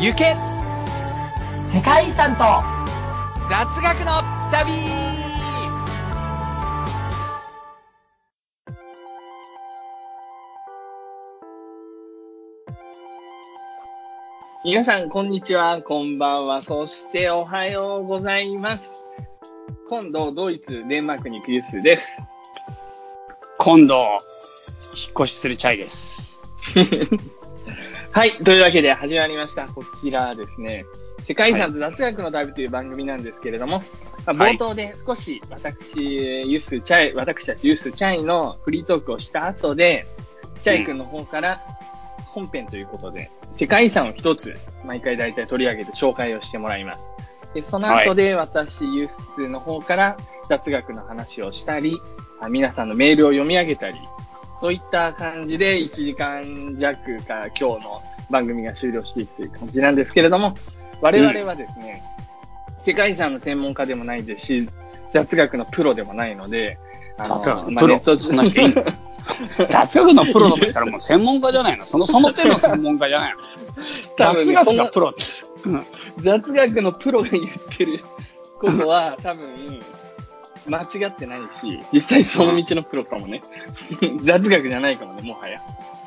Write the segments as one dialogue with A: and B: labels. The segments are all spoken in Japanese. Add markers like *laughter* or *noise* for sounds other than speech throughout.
A: 行け
B: 世界遺産と
A: 雑学の旅
C: 皆さん、こんにちは、こんばんは、そしておはようございます。今度、ドイツ、デンマークに行くユースです。
D: 今度、引っ越しするチャイです。*laughs*
C: はい、というわけで始まりました。こちらですね、世界遺産と雑学の旅という番組なんですけれども、まあ
D: はい
C: 冒頭で少し私、ユースチャイ、私たちユースチャイのフリートークをした後で、チャイ君の方から本編ということで、世界遺産を一つ、毎回大体取り上げて紹介をしてもらいます。で、その後で私、ユースの方から雑学の話をしたり、あ皆さんのメールを読み上げたり、といった感じで1時間弱か今日の番組が終了していくという感じなんですけれども、我々はですね、世界遺産の専門家でもないですし、雑学のプロでもないので、あの
D: 雑学のプロ
C: まあネット
D: そんな人いんの *laughs* 雑学のプロだとしたらもう専門家じゃないの？その、その手の専門家じゃないの？*laughs* 雑学
C: ねそんな
D: がプロって。
C: 雑学のプロが言ってることは *laughs* 多分間違ってないし、実際その道のプロかもね。雑学じゃないかもね、もはや。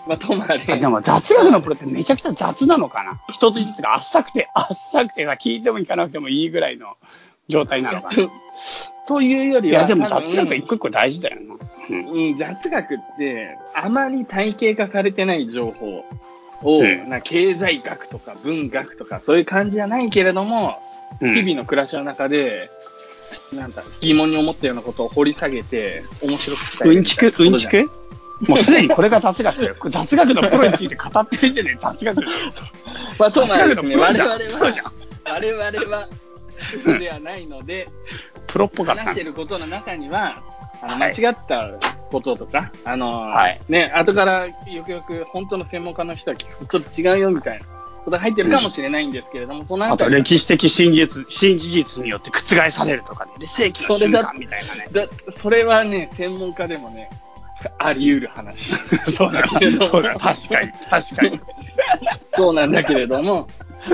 C: まあ、ともあれ。
D: あでも雑学のプロってめちゃくちゃ雑なのかな？一つ一つが浅くて、浅くてさ、聞いても聞かなくてもいいぐらいの状態なのかな？
C: とというよりは、
D: いや、でも雑学一個一個大事だよな。うん
C: うん、雑学って、あまり体系化されてない情報を、
D: うん
C: な経済学とか文学とか、そういう感じじゃないけれども、
D: うん
C: 日々の暮らしの中で、なんだ、疑問に思ったようなことを掘り下げて、面白く伝える
D: うんちくうんちく？もうすでにこれが雑学だよ。雑学のプロについて語ってる時点で雑学。
C: まあ、と
D: 雑
C: もあね、
D: 学のプロ
C: 我々は我々は、プロではないので、
D: プロっぽかった。
C: 話してることの中には、あの、
D: はい。
C: 間違ったこととか、あの、
D: はい。
C: ね、後からよくよく本当の専門家の人はちょっと違うよみたいなことが入ってるかもしれないんですけれども、その
D: あと
C: 後
D: 歴史的真実、新事実によって覆されるとかね、で世紀の瞬間みたいなね。
C: だ、それはね、専門家でもね、あり得る話。*laughs*
D: そうだ、そうだ、確かに、確かに。*laughs*
C: そうなんだけれども、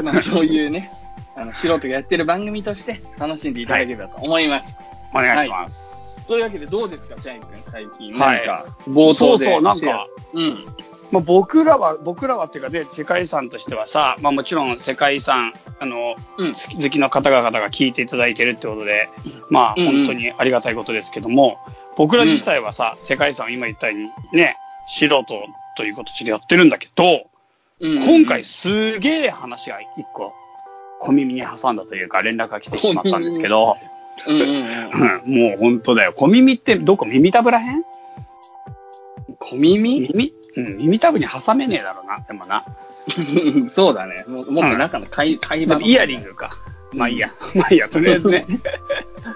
C: まあそういうね、あの、素人がやってる番組として楽しんでいただければと思います。
D: お願いします。
C: そういうわけでどうですか、ジャイ君、最近。
D: はい
C: なんか、冒頭で。
D: そうそう、なんか、
C: うん。
D: まあ、僕らは、僕らはっていうかで、世界遺産としてはさ、まあもちろん世界遺産、あの、
C: うん
D: 好き好きな方々が聞いていただいてるってことで、まあ
C: うんうん
D: 本当にありがたいことですけども、僕ら自体はさ、世界遺産今言ったようにね、素人という形でやってるんだけど、
C: うん
D: 今回すげえ話が一個、小耳に挟んだというか連絡が来てしまったんですけど、
C: うんうんうん。
D: う *laughs* んもう本当だよ。小耳ってどこ？耳たぶらへん？
C: 小耳？
D: 耳？うん、耳たぶに挟めねえだろうな、でもな。*laughs*
C: そうだね。ももっと中の会会話の。
D: イヤリングか。まあいいや。*laughs* まあいいや、とりあえずね。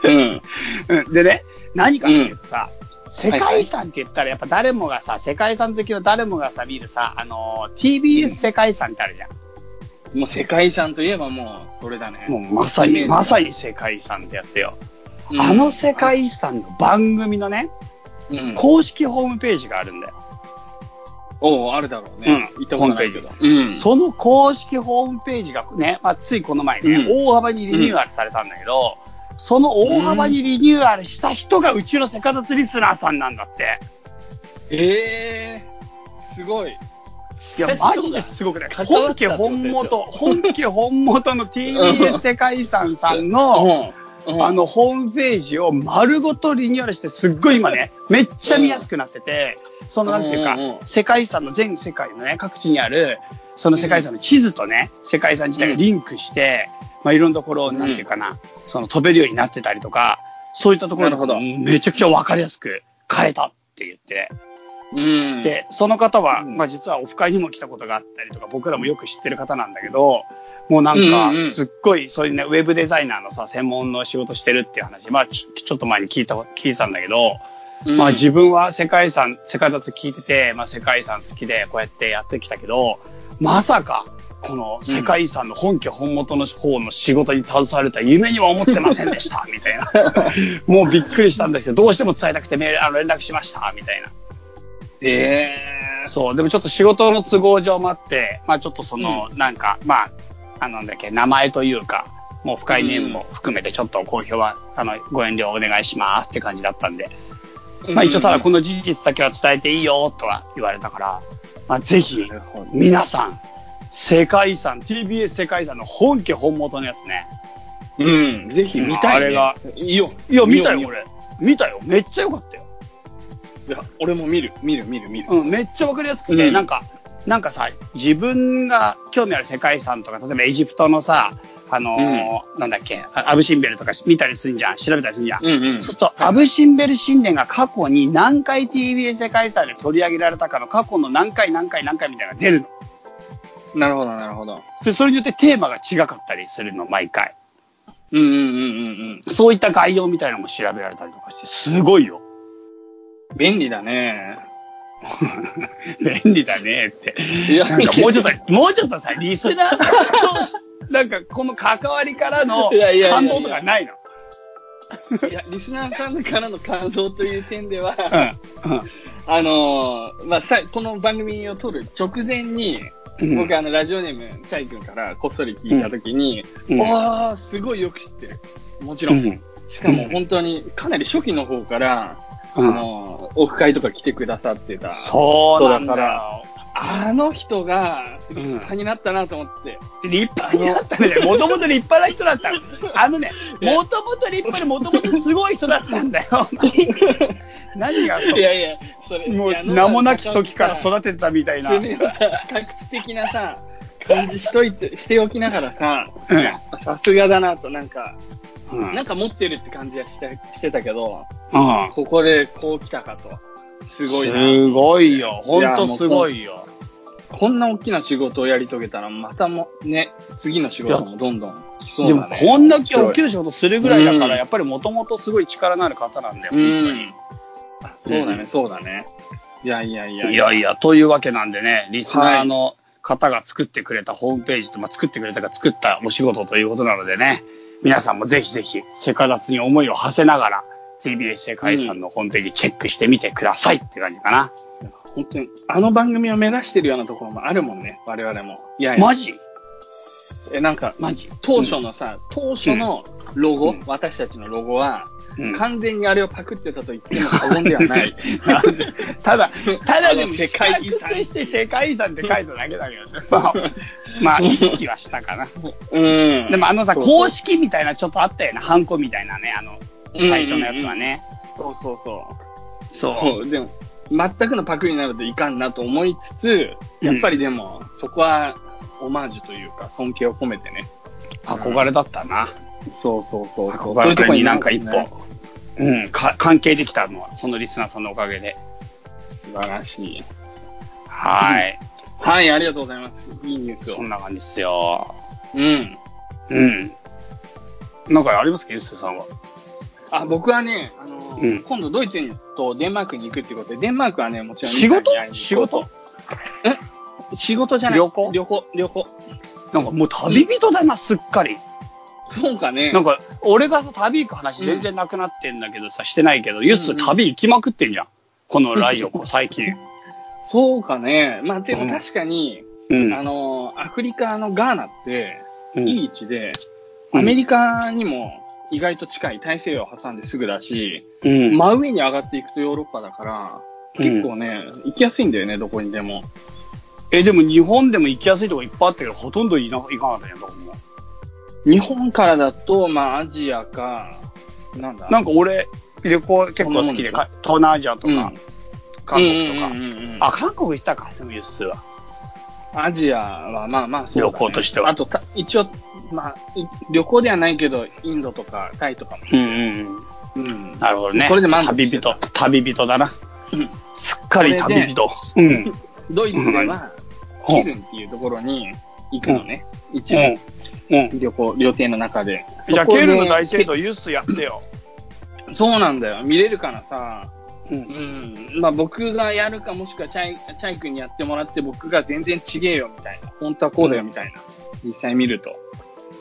C: うん。
D: うん。でね、何かっていうとさ、世界遺産って言ったらやっぱ誰もがさ、世界遺産好きの誰もがさ、見るさ、あのー、TBS 世界遺産ってあるじゃん。
C: もう世界遺産といえばもう、それだね。
D: もうまさに、まさに世界遺産ってやつよ。
C: うん
D: あの世界遺産の番組のね、
C: うん。
D: 公式ホームページがあるんだよ。
C: おうあるだろうね。
D: うん
C: 行ったことないけど。うん。
D: その公式ホームページがね、まあ、ついこの前ね、
C: うん
D: 大幅にリニューアルされたんだけど、その大幅にリニューアルした人がうちのセカダツリスナーさんなんだって。
C: ええー、すごい。
D: いや、マジですごくない？本家本元、本家本元の TBS 世界遺産さんの、
C: うん
D: あ、の、ホームページを丸ごとリニューアルして、すっごい今ね、めっちゃ見やすくなってて、その、なんていうか世界遺産の全世界のね、各地にある、その世界遺産の地図とね、世界遺産自体がリンクして、まあ、いろんなところを、なんていうかな、その飛べるようになってたりとか、そういったところ
C: なるほど。
D: めちゃくちゃわかりやすく変えたって言って、
C: うん。
D: で、その方は、
C: うん。
D: まあ実はオフ会にも来たことがあったりとか、僕らもよく知ってる方なんだけど、もうなん
C: うん
D: かすっごい、そういうね、ウェブデザイナーのさ、専門の仕事してるっていう話、まあちょちょっと前に聞いた、聞いてたんだけど、
C: うん。
D: まあ自分は世界遺産、世界雑聞いてて、まあ世界遺産好きでこうやってやってきたけど、まさか、この世界遺産の本家本元の方の仕事に携われた夢には思ってませんでした、*laughs* みたいな。もうびっくりしたんですけど、どうしても伝えたくてメール、あの連絡しました、みたいな。
C: ええ
D: そう、でもちょっと仕事の都合上もあって、まあちょっとその、なんか、まあ、あの、なんだっけ、名前というか、もう深いネームも含めてちょっと公表は、あの、ご遠慮お願いしますって感じだったんで。まあ一応ただこ
C: の、
D: の事実だけは伝えていいよとは言われたから、まあぜひ皆さん、世界遺産、TBS 世界遺産の本家本元のやつね。
C: うん、ぜひ見たい、ね。
D: あれが
C: いいよ。
D: いや、見たよ、俺。見たよ。めっちゃ良かったよ。
C: いや、俺も見る、見る、見る、見る。
D: うん、めっちゃわかりやすくて、
C: うん
D: なんか、なんかさ、自分が興味ある世界遺産とか、例えばエジプトのさ、あのーなんだっけ、あアブシンベルとか見たりするんじゃん、調べたりするんじゃん。
C: うんうん。
D: そうすると、アブシンベル神殿が過去に何回 TBS 世界遺産で取り上げられたかの過去の何回何回何回みたいなのが出るの。
C: なるほど、なるほど。
D: で、それによってテーマが違かったりするの、毎回。
C: うんうんうんうんうん。
D: そういった概要みたいなのも調べられたりとかして、すごいよ。
C: 便利だね。*laughs*
D: 便利だねって。
C: いや
D: もうちょっと、もうちょっとさ、リスナーさんとし、なんかこの関わりからの感動とかないの？
C: いや、リスナーさんからの感動という点では、
D: うん。うん。
C: あのーまあ、さ、この番組を撮る直前に、
D: うん
C: 僕、あの、ラジオネーム、チャイ君からこっそり聞いたときに、
D: うん
C: ああ、すごいよく知ってる。もちろん。
D: うん
C: しかも本当に、かなり初期の方から、
D: うん
C: あのーオフ会とか来てくださってた。
D: そうなんだ
C: そうだ
D: よ。
C: あの人が、
D: うん
C: 立派になったなと思って。
D: 立派になったね。もともと立派な人だったの。あのね、もともと立派でもともとすごい人だったんだよ。*laughs* 何が
C: いやいや、それ、
D: もう名もなき時から育ててたみたいな。
C: それをさ、隠し的なさ、感じしといて、しておきながらさ、さすがだなと、なんか、
D: うん
C: なんか持ってるって感じはしてしてたけど、
D: うん
C: ここでこう来たかと。すごいな。
D: すごいよ。ほんとすごいよ。
C: こんな大きな仕事をやり遂げたら、またも、ね、次の仕事もどんどん来そう
D: でも
C: だね。
D: こんだけ大きな仕事するぐらいだから、
C: うん
D: やっぱりもともとすごい力のある方なんだよ、
C: う
D: 本当
C: ん
D: に。。
C: そうだね、そうだね。いやいやいや
D: いやいや、というわけなんでね、リスナーの方が作ってくれたホームページと、まあ、作ってくれたか作ったお仕事ということなのでね、皆さんもぜひぜひ、セカダツに思いを馳せながら、TBS 世界遺産のホームページチェックしてみてくださいって感じかな。
C: 本当に、あの番組を目指してるようなところもあるもんね、我々も。いやいや、
D: マジ？
C: え、なんか、
D: マジ？
C: 当初のさ、当初のロゴ、
D: うん
C: 私たちのロゴは、
D: うん
C: 完全にあれをパクってたと言っても過言ではない。
D: ただ、*laughs* ただでも
C: 世界遺産
D: して世界遺産って書いただけだけどね。まあ、まあ、意識はしたかな。
C: うん。
D: でもあのさ、公式みたいなちょっとあったよね。ハンコみたいなね、あの、最初のやつはね。
C: そうそうそう。
D: そう。
C: でも、全くのパクリになるといかんなと思いつつ、やっぱりでも、そこは、オマージュというか、尊敬を込めてね。
D: 憧れだったな。
C: そうそうそうそう。
D: 憧れになんか一
C: そういうと
D: 歩、うん、か、関係できたのは、そのリスナーさんのおかげで。
C: 素晴らしい。
D: はい。
C: はい、ありがとうございます。いいニュースを
D: そん。な感じですよ。
C: うん。
D: うん。なんかありますか、ゆっすーさんは？
C: あ、僕はね、あの、
D: うん
C: 今度ドイツにとデンマークに行くっていうことで、デンマークはね、もちろん
D: 仕事？仕事？
C: と仕事じゃない。
D: 旅行？
C: 旅行、旅行。
D: なんかもう旅人だな、すっかり。
C: そうかね。
D: なんか、俺がさ、旅行く話全然なくなってんだけどさ、してないけど、ユッスー旅行きまくってんじゃん。このラジオ、こ *laughs* う最近。
C: そうかね。まあ、でも
D: うん
C: 確かに、
D: うん。
C: あの、アフリカのガーナって、
D: うん
C: いい位置で、
D: うん
C: アメリカにも意外と近い大西洋を挟んですぐだし、
D: うん。
C: 真上に上がっていくとヨーロッパだから、
D: うん
C: 結構ね、行きやすいんだよね、どこにでも。
D: え、でも日本でも行きやすいとこいっぱいあったけど、ほとんどいな行かなかったじゃん、どこも。
C: 日本からだと、まあ、アジアか、なんだ？
D: なんか俺、旅行結構好きで、か東南アジアとか、
C: うん
D: 韓国とか。
C: うんうんうんうん
D: あ、韓国行ったか、でもユッスーは。
C: アジアはまあまあそうだ、ね、
D: 旅行としては
C: あとた、一応、まあ、い旅行ではないけど、インドとかタイとかも。
D: うんうんうん。
C: うん。
D: なるほどね。
C: それで満足
D: 旅人、旅人だな。
C: うん
D: すっかり旅人。うん。
C: ドイツでは、
D: うん
C: ケルンっていうところに行くのね。一部、
D: うん。うん。
C: 旅行、旅程の中で。
D: じゃあ、ケルの大聖堂ユッスーやってよ。
C: そうなんだよ。見れるからさ。
D: う。
C: うんん。まあ僕がやるか、もしくはチャイ、チャイ君にやってもらって、僕が全然違えよ、みたいな。本当はこうだよ、みたいな。実際見ると。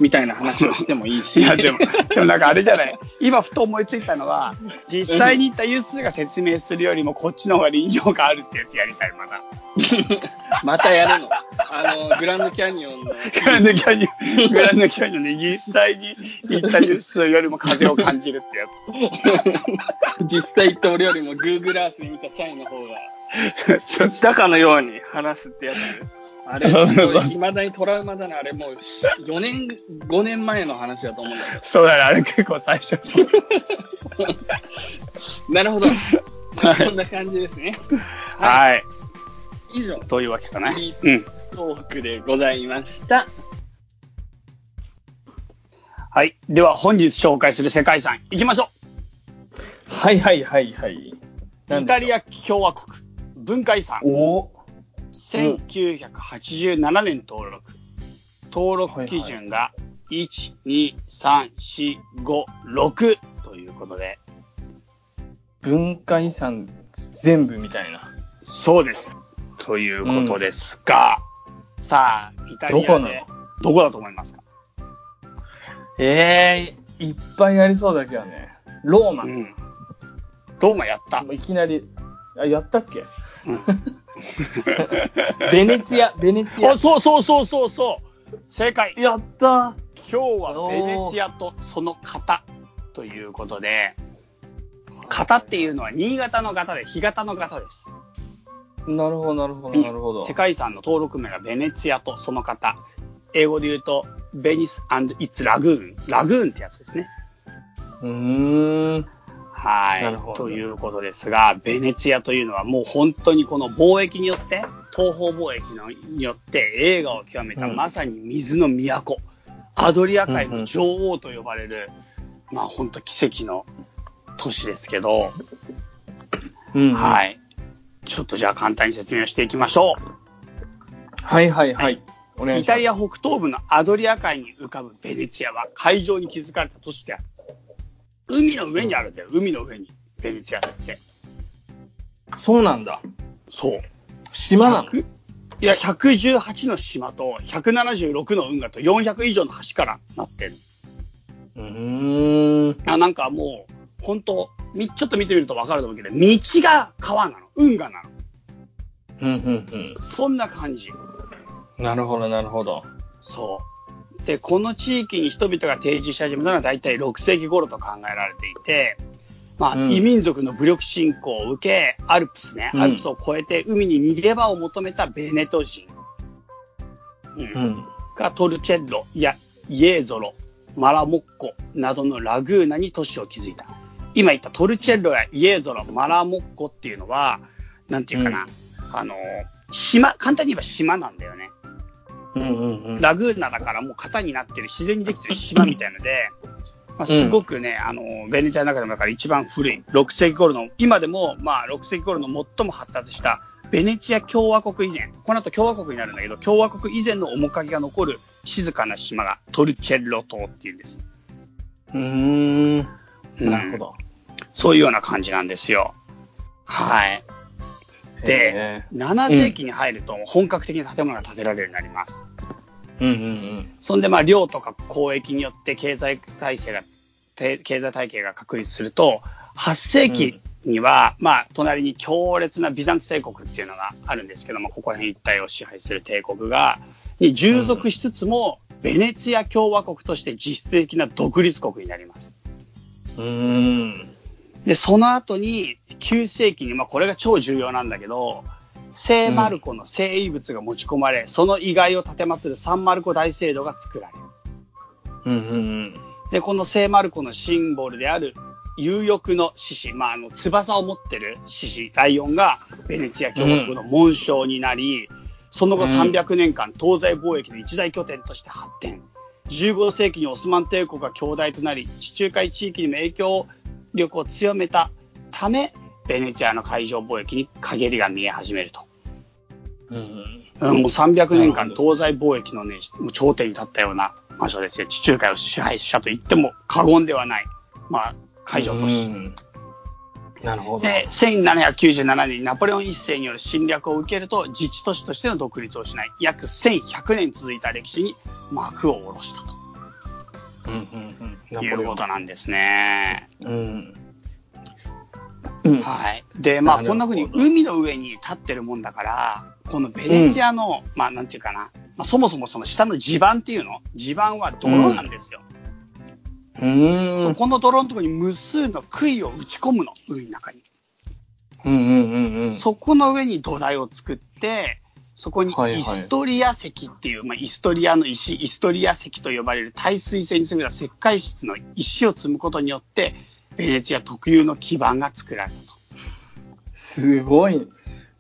C: みたいな話をしてもいいし。
D: いや、でも、でもなんかあれじゃない。今、ふと思いついたのは、実際に行ったユッスーが説明するよりも、こっちの方が臨場感あるってやつやりたい、まだ。*laughs*
C: またやるの？あの、グランドキャニオンの。
D: グランドキャニオン、グランドキャニオンで実際に行った人よりも風を感じるってや *laughs*
C: 実際行った俺よりも Google Earth で見たチャイの方が、
D: つ。*laughs* そう
C: 知ったかのように話すってやつ。あれ、
D: そうそうそう
C: いまだにトラウマだな。あれもう4年、5年前の話だと思うんだけ
D: そうだね、あれ結構最初。
C: なるほど。*laughs* そんな感じですね。はい。
D: はい。
C: 以上、
D: というわけかな。うん。
C: トークでございました。
D: はい。では本日紹介する世界遺産行きましょ
C: はいはいはいはい。
D: う。イタリア共和国文化遺産。
C: お
D: 1987年登録。登録基準が1、2、3、4、5、6ということで。
C: 文化遺産全部みたいな。
D: そうです。ということですが、さあ、イタリアでどこだと思いますか？
C: ええいっぱいありそうだけどね。ローマ。
D: うん。ローマやった
C: いきなり、あ、やったっけ？
D: うん
C: ベネツィア、ベネツィア
D: あ、。そうそうそうそうそう。正解。
C: やった
D: 今日はベネチアとその型ということで、型っていうのは新潟の型で、干潟の型です。
C: なるほど、なるほど、なるほど
D: 世。界遺産の登録名がベネツィアとその型。英語で言うと、ベニス and its lagoon。ラグーンってやつですね。
C: うーん。
D: はい。ということですが、ベネツィアというのはもう本当にこの貿易によって、東方貿易のによって映画を極めた、
C: うん
D: まさに水の都。アドリア海の女王と呼ばれる、まあ本当奇跡の都市ですけど、
C: うん。。
D: はいい。ちょっとじゃあ簡単に説明をしていきましょ
C: はいはいはい。お
D: う。
C: 願い。
D: イタリア北東部のアドリア海に浮かぶベネツィアは海上に築かれた都市である。海の上にあるんだよ。海の上に。ベネツィアって。
C: そうなんだ。
D: そう。
C: 島なの
D: ？100いや、118の島と176の運河と400以上の橋からなってる。
C: うーん。
D: あなんかもう、本当みちょっと見てみるとわかると思うけど、道が川なの。運河なの。
C: うん、うん、
D: そんな感じ。
C: うん。なるほど、なるほど。
D: そう。で、この地域に人々が定住し始めたのは大体6世紀頃と考えられていて、まあ、
C: うん
D: 異民族の武力侵攻を受け、アルプスね、
C: うん
D: アルプスを越えて海に逃げ場を求めたベネト人。うん
C: うん。
D: がトルチェッロやイエーゾロ、マラモッコなどのラグーナに都市を築いた。今言ったトルチェッロやイエーゾロ、マラモッコっていうのは、なんていうかな、あの、島、簡単に言えば島なんだよね。
C: うん、うん、うん。
D: ラグーナだからもう型になってる自然にできてる島みたいので、*laughs* まあ、すごくね、あの、ベネチアの中でもだから一番古い、6世紀頃の、今でもまあ6世紀頃の最も発達したベネチア共和国以前、この後共和国になるんだけど、共和国以前の面影が残る静かな島がトルチェッロ島っていうんです。
C: うーん。
D: うん
C: なるほど。
D: そういうような感じなんですよ。はい。で
C: へ
D: 7世紀に入ると本格的な建物が建てられるようになります。
C: ー、うん、うん、
D: そんで、まあ、領とか交易によって経済体制が、て経済体系が確立すると、8世紀には、まあ、隣に強烈なビザンツ帝国っていうのがあるんですけども、ここら辺一帯を支配する帝国が、に従属しつつも、ベネツィア共和国として実質的な独立国になります。
C: うん。
D: で、その後に、9世紀に、まあ、これが超重要なんだけど、聖マルコの聖遺物が持ち込まれ、その遺骸を立てるサンマルコ大聖堂が作られる。
C: うん、うん、
D: で、この聖マルコのシンボルである有翼の獅子、まあ、あの、翼を持ってる獅子、ライオンがベネチア共和国の紋章になり、その後
C: うん
D: 300年間東西貿易の一大拠点として発展。15世紀にオスマン帝国が強大となり、地中海地域にも影響力を強めたため、ベネチアの海上貿易に陰りが見え始めると。
C: うん。
D: もう300年間東西貿易のね、もう頂点に立ったような場所ですよ。地中海を支配したと言っても過言ではない。まあ、海上都市。
C: うんなるほど。
D: で、1797年にナポレオン一世による侵略を受けると、自治都市としての独立を失い、約1100年続いた歴史に幕を下ろした
C: うん、うん、うん。
D: ということなんですね。
C: うん。
A: うん
D: はい。で、まあ、こんな風に海の上に立ってるもんだから、このベネチアの、まあ、なんていうかな、まあ、そもそもその下の地盤っていうの？地盤は泥なんですよ。
A: うーん。
D: そこの泥のところに無数の杭を打ち込むの、海の中に。
A: うんうんうんうん。
D: そこの上に土台を作って、そこに
A: はいはい
D: イストリア石っていう、まあ、イストリアの石、イストリア石と呼ばれる耐水性に優れた石灰質の石を積むことによって、ベネチア特有の基盤が作られたと。
A: すごい、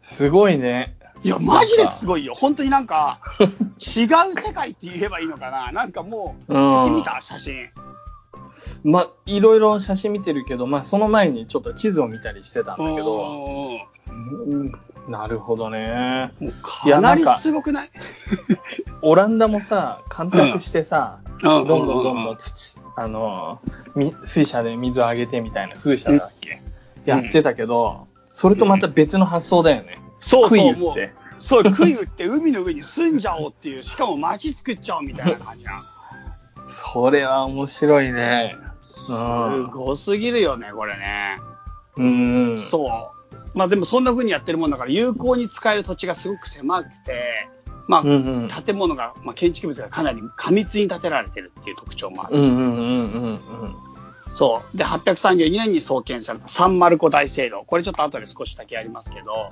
A: すごいね。
D: いや、マジですごいよ。本当になんか、違う世界って言えばいいのかな？なんかもう、
A: うん
D: 写真見た？写真。
A: まあ、いろいろ写真見てるけど、まあ、その前にちょっと地図を見たりしてたんだけど、なるほどね。
D: もうかなりすごくない？
A: オランダもさ、干拓してさ、
D: うん
A: どんどんどんどん土、あの、み水車で水をあげてみたいな風車だっけ、やってたけど、それとまた別の発想だよね。
D: そうそう、
A: 杭
D: もう
A: 打って。
D: そう、杭打って海の上に住んじゃおうっていう、しかも街作っちゃおうみたいな感じな。
A: それは面白いね。
D: すごすぎるよね、これね。
A: うん。うん。
D: そう。まあでもそんな風にやってるもんだから、有効に使える土地がすごく狭くて、まあ、
A: うんうん。
D: 建物が、まあ、建築物がかなり過密に建てられてるっていう特徴もある。
A: うんうんうんうんうん。
D: そう。で、832年に創建されたサンマルコ大聖堂。これちょっと後で少しだけやりますけど、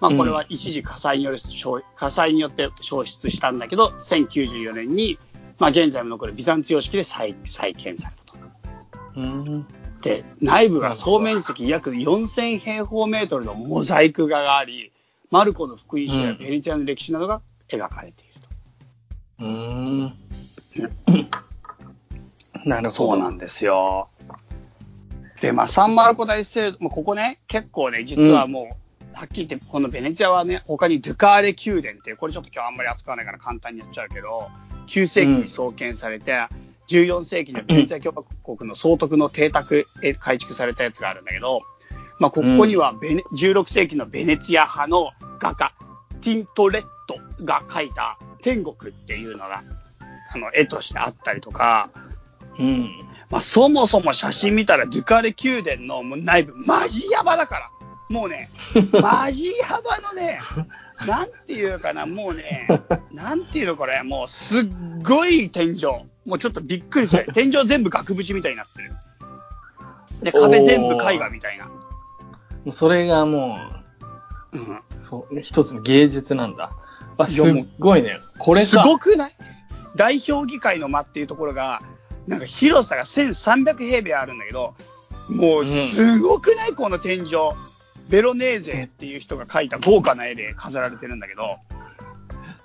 D: まあこれは一時火災による焼、火災によって焼失したんだけど、1094年に、まあ現在も残るビザンツ様式で再再建されたと。
A: うん。
D: で、内部は総面積約4000平方メートルのモザイク画があり、マルコの福音書や
A: うん
D: ベネチアの歴史などが描かれていると。
A: うん。なるほど。
D: そうなんですよ。で、まあ、サンマルコ大聖堂、まあ、ここね、結構ね、実はもう、はっきり言って、このベネチアはね、他にドゥカーレ宮殿っていう、これちょっと今日あんまり扱わないから簡単にやっちゃうけど、9世紀に創建されて、14世紀にはベネチア共和国の総督の邸宅へ改築されたやつがあるんだけど、まあ、ここにはベネ、16世紀のベネチア派の画家、ティントレットが描いた天国っていうのが、あの、絵としてあったりとか、
A: うん。
D: まあ、そもそも写真見たら、ドゥカレ宮殿の内部、マジヤバだから。もうね、*laughs* マジヤバのね、なんていうかな、もうね、なんていうのこれ、もうすっごい天井。もうちょっとびっくりする。*laughs* 天井全部額縁みたいになってる。で、壁全部絵画みたいな。
A: もうそれがも
D: うん
A: う、そう、一つの芸術なんだ。あ、すごいね。これ
D: す
A: か。
D: ごくない？代表議会の間っていうところが、なんか広さが1300平米あるんだけど、もうすごくない？この天井。ベロネーゼっていう人が描いた豪華な絵で飾られてるんだけど、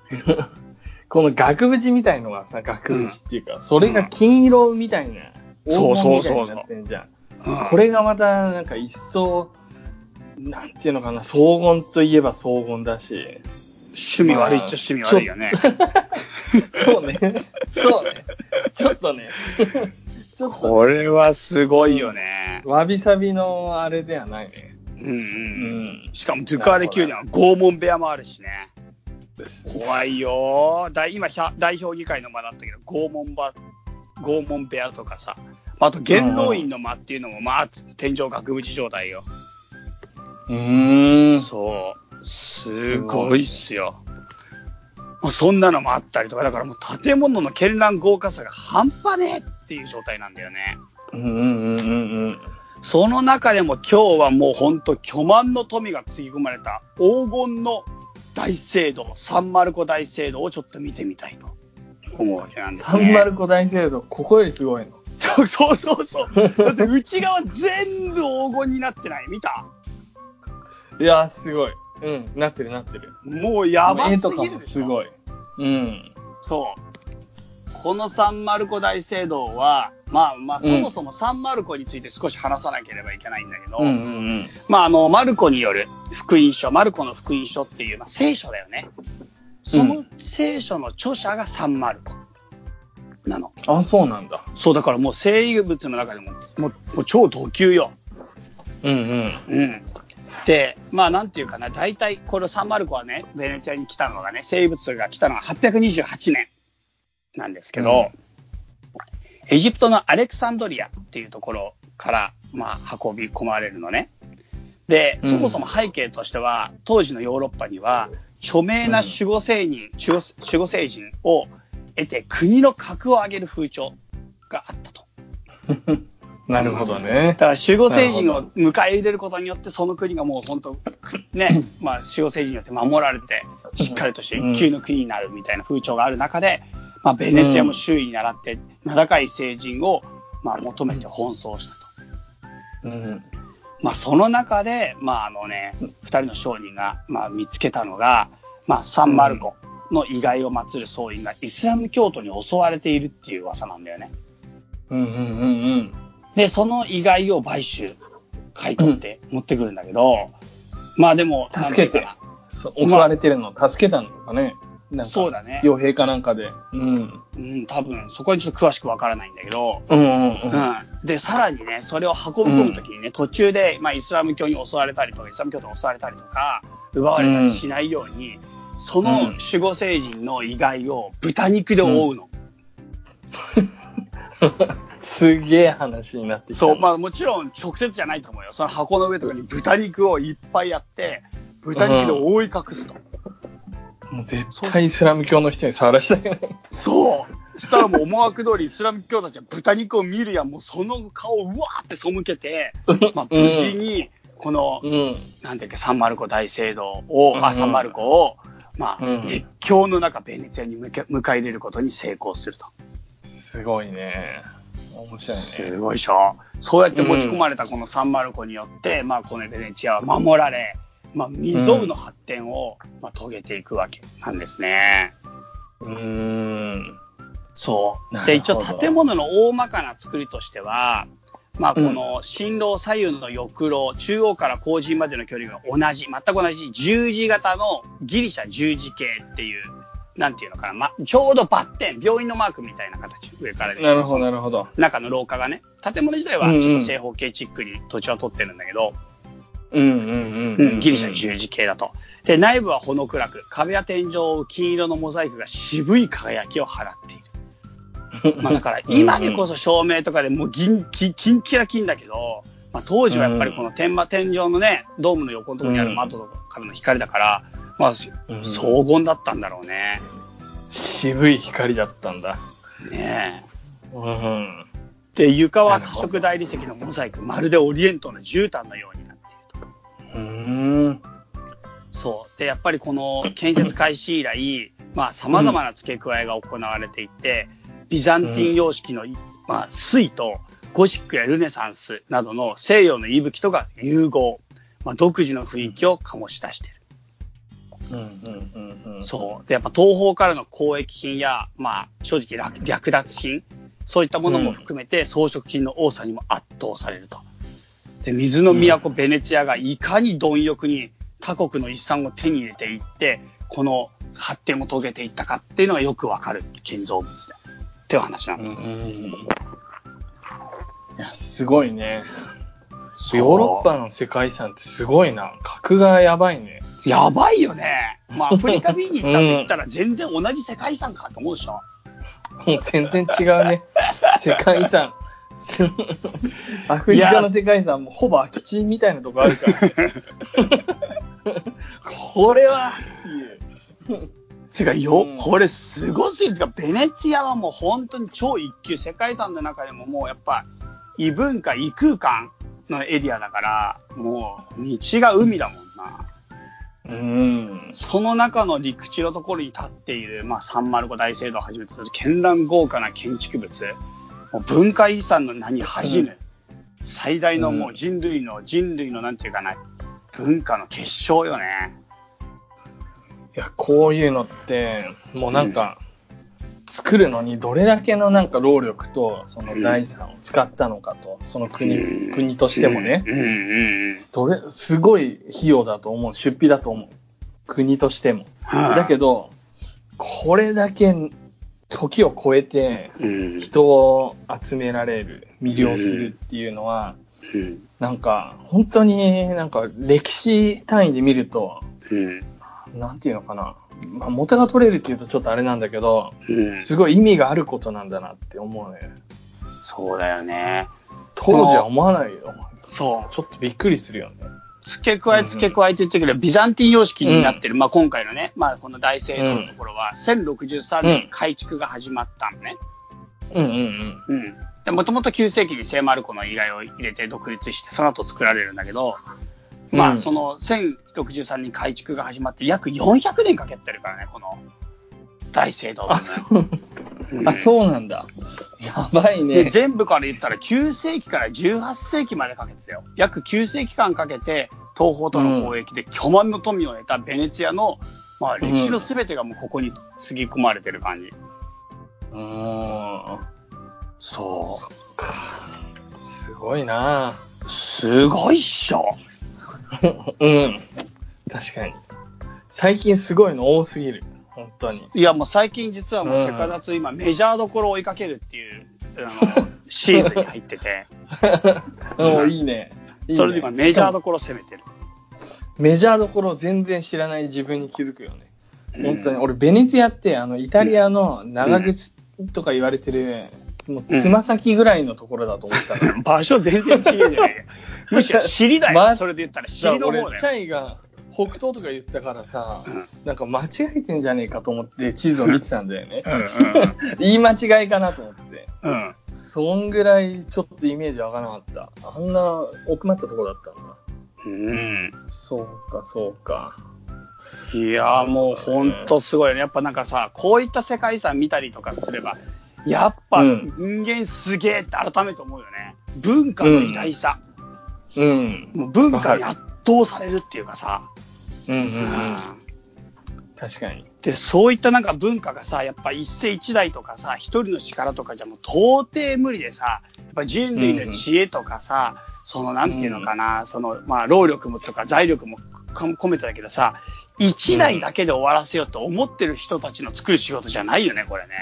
D: *laughs*
A: この額縁みたいのがさ、額縁っていうか、それが金色みたいな、
D: そうそうそう
A: なってんじゃん。
D: うん
A: これがまた、なんか一層、なんていうのかな、荘厳といえば荘厳だし。
D: 趣味悪いっちゃ趣味悪いよね。
A: そうね。そうね。ちょっとね。ちょっと、
D: これはすごいよね。
A: わびさびのあれではないね。
D: うんうん。
A: うん。
D: しかもドゥカーレ宮殿は拷問部屋もあるしね。怖いよ大今、代表議会の間だったけど、拷問場、拷問部屋とかさ、あと元老院の間っていうのも、まあ、天井額縁状態よ。
A: うーん。
D: そう。すごいっすよ。まあそんなのもあったりとか、だからもう建物の絢爛豪華さが半端ねえっていう状態なんだよね。
A: うんうんうんうんうん。
D: その中でも今日はもうほんと巨万の富がつぎ込まれた黄金の大聖堂、サンマルコ大聖堂をちょっと見てみたいと思うわけなんですね。
A: サンマルコ大聖堂、ここよりすごいの。
D: そう *laughs* そうそうそう。だって内側全部黄金になってない？見た？
A: いやー、すごい。うん、なってるなってる。
D: もうやばすぎるでしょ。
A: もすごい。うん。
D: そう。このサンマルコ大聖堂は、まあまあ、そもそもサンマルコについて少し話さなければいけないんだけど、
A: うんうんうん。
D: まああの、マルコによる福音書、マルコの福音書っていう、まあ聖書だよね。その聖書の著者がサンマルコなの。
A: あ、そうなんだ。
D: そう、だからもう生物の中でも、もうもう超同級よ。
A: うんうん。
D: うん。で、まあなんていうかな、大体、これサンマルコはね、ベネチアに来たのがね、生物が来たのが828年なんですけど、エジプトのアレクサンドリアっていうところから、まあ運び込まれるのね。で、
A: うん
D: そもそも背景としては、当時のヨーロッパには、著名な守護聖人、守護守護聖人を得て国の格を上げる風潮があったと。*laughs*
A: なるほどね
D: だ。から守護聖人を迎え入れることによって、その国がもう本当、ね、まあ守護聖人によって守られて、しっかりとして一級の国になるみたいな風潮がある中で、まあベネツィアも周囲に倣って、名高い聖人を、まあ求めて奔走したと。
A: うん。
D: まあ、その中で、まあ、あのね、二人の商人が、まあ、見つけたのが、まあ、サンマルコの遺骸を祀る僧院がイスラム教徒に襲われているっていう噂なんだよね。
A: うんうんうん
D: で、その遺骸を買収、買い取って持ってくるんだけど、まあでも、
A: 助けて襲われてるのを助けたのかね。なんか
D: そうだね
A: 傭兵かなんかで。うん。
D: なうん、多分、そこはちょっと詳しくわからないんだけど、
A: うんうんうん。
D: うん。で、さらにね、それを運び込むときにね、途中で、まあ、イスラム教に襲われたりとか、イスラム教徒に襲われたりとか、奪われたりしないように、その
A: うん
D: 守護聖人の遺骸を豚肉で覆うの。*laughs*
A: すげえ話になってきた。
D: そう、まあもちろん直接じゃないと思うよ。その箱の上とかに豚肉をいっぱいやって、豚肉で覆い隠すと。
A: もう絶対イスラム教の人に触らせたよね。
D: そう。そしたらもう思惑通りイスラム教たちは豚肉を見るや、もうその顔をうわーって背けて、まあ無事に、この、
A: うん。
D: なんだっけ、サンマルコ大聖堂を、
A: うん
D: あ、サンマルコを、まあ、
A: うん
D: 熱狂の中、ベネツィアに向け迎え入れることに成功すると。
A: すごいね。面白い
D: す
A: ね。
D: ごいでしょそうやって持ち込まれたこのサンマルコによって、まあ、このベネチアは守られ、まあ、未曾有の発展を、まあ、遂げていくわけなんですね。
A: うーん。
D: そう。
A: な
D: で、一応建物の大まかな作りとしては、まあ、この新郎左右の翼廊、中央から後陣までの距離が同じ、全く同じ十字型のギリシャ十字形っていう、なんていうのかな、ま、ちょうどバッテン、病院のマークみたいな形、上からで
A: なるほど、なるほど。
D: 中の廊下がね、建物自体はちょっと正方形チックに土地は取ってるんだけど、
A: う。
D: ギリシャ十字形だと。で、内部はほの暗く、壁や天井を金色のモザイクが渋い輝きを放っている。まあだから *laughs* 今でこそ照明とかでもう銀、キキンキラキンだけど、まあ当時はやっぱりこの天馬天井のね、ドームの横のところにある窓からの光だから、まあ
A: うん
D: 荘厳だったんだろうね。
A: 渋い光だったんだ。
D: ねえ。
A: うん。
D: で、床は多色大理石のモザイク、まるでオリエントの絨毯のようになると。
A: うーん。
D: そう。で、やっぱりこの建設開始以来、まあ様々な付け加えが行われていて、ビザンティン様式の、まあ、水とゴシックやルネサンスなどの西洋の息吹とが融合、まあ、独自の雰囲気を醸し出している。
A: うんうんうんうん。
D: そう。で、やっぱ東方からの交易品や、まあ、正直略略奪品、そういったものも含めて装飾品の多さにも圧倒されると。で、水の都ベネツィアがいかに貪欲に他国の遺産を手に入れていって、この発展を遂げていったかっていうのがよくわかる建造物だ。っていう話なんだ。
A: うん。いや、すごいね。ヨーロッパの世界遺産ってすごいな。格がやばいね。
D: やばいよね。まあ、アフリカ見に行ったって言ったら *laughs* 全然同じ世界遺産かと思うでしょ。
A: もう全然違うね。世界遺産。*laughs* アフリカの世界遺産もほぼ空き地みたいなとこあるから。*laughs* これはっていう。
D: てか、よ、
A: うん
D: これすごすぎる。てか、ベネチアはもう本当に超一級。世界遺産の中でももうやっぱ、異文化、異空間のエリアだから、もう道が海だもんな。
A: うん。
D: その中の陸地のところに立っている、まあ、サンマルコ大聖堂をはじめとする絢爛豪華な建築物。もう文化遺産の名に恥じぬ。最大のもう人類の、人類のなんていうかな、文化の結晶よね。
A: いや、こういうのって、もうなんか、作るのにどれだけのなんか労力と、その財産を使ったのかと、その国、
D: うん
A: 国としてもね、
D: うんうんうん。
A: どれ、すごい費用だと思う、出費だと思う。国としても。だけど、これだけ時を超えて
D: うん
A: 人を集められる、魅了するっていうのは、
D: うん
A: なんか、本当になんか歴史単位で見ると、
D: うん
A: なんていうのかな。まあ、元が取れるっていうとちょっとあれなんだけど、
D: うん
A: すごい意味があることなんだなって思うね。
D: そうだよね。
A: 当時は思わないよ。
D: そう。
A: ちょっとびっくりするよね。
D: 付け加え付け加えて言ってくれば、ビザンティン様式になってる、まあ今回のね、まあこの大聖堂のところは、1063年改築が始まったのね。
A: うんうん
D: うん。で、もともと9世紀に聖マルコの遺骸を入れて独立して、その後作られるんだけど、まあ、
A: うん。
D: その1063年改築が始まって約400年かけてるからね、この大聖堂
A: あ、そう、あ、そうなんだ。やばい
D: で
A: ね。
D: 全部から言ったら9世紀から18世紀までかけてたよ。約9世紀間かけて東方との交易で巨万の富を得たベネツィアの、まあ、歴史の全てがもうここにつぎ込まれてる感じ。
A: うーん。
D: そ
A: そっか。すごいな
D: う。すごいっしょ。
A: うん。確かに。最近すごいの多すぎる。本当に。
D: いや、もう最近実はもう
A: うん
D: セカダツ今メジャーどころを追いかけるっていう、あの、*laughs* シーズンに入ってて、*laughs*
A: うん、いいね。いいね
D: それで今メジャーどころ攻めてる。
A: メジャーどころ全然知らない自分に気づくよね。本当に。俺、ベネツィアって、あの、イタリアの長靴とか言われてる、もう、つま先ぐらいのところだと思ったの。*laughs*
D: 場所全然違えじゃないよ。むしろ尻だよ。
A: ま
D: それで言ったら尻の方、だ
A: チ
D: よ。
A: ャイが北東とか言ったからさ、
D: うん
A: なんか間違えてんじゃねえかと思って地図を見てたんだよね。
D: うん *laughs*
A: 言い間違いかなと思って。
D: うん。うん。
A: そんぐらいちょっとイメージわからなかった。あんな奥まったとこだったんだ。
D: うん。
A: そうか、そうか。
D: いやーもうほんとすごいよね。やっぱなんかさ、こういった世界遺産見たりとかすれば、やっぱ
A: うん
D: 人間すげえって改めて思うよね。文化の偉大さ。
A: うん。
D: もう文化に圧倒されるっていうかさ。
A: うんうんうん。
D: うん
A: 確かに。
D: で、そういったなんか文化がさ、やっぱ一世一代とかさ、一人の力とかじゃもう到底無理でさ、やっぱ人類の知恵とかさ、そのなんていうのかな、そのまあ労力もとか財力もか込めてだけどさ、一代だけで終わらせようと思ってる人たちの作る仕事じゃないよね、これね。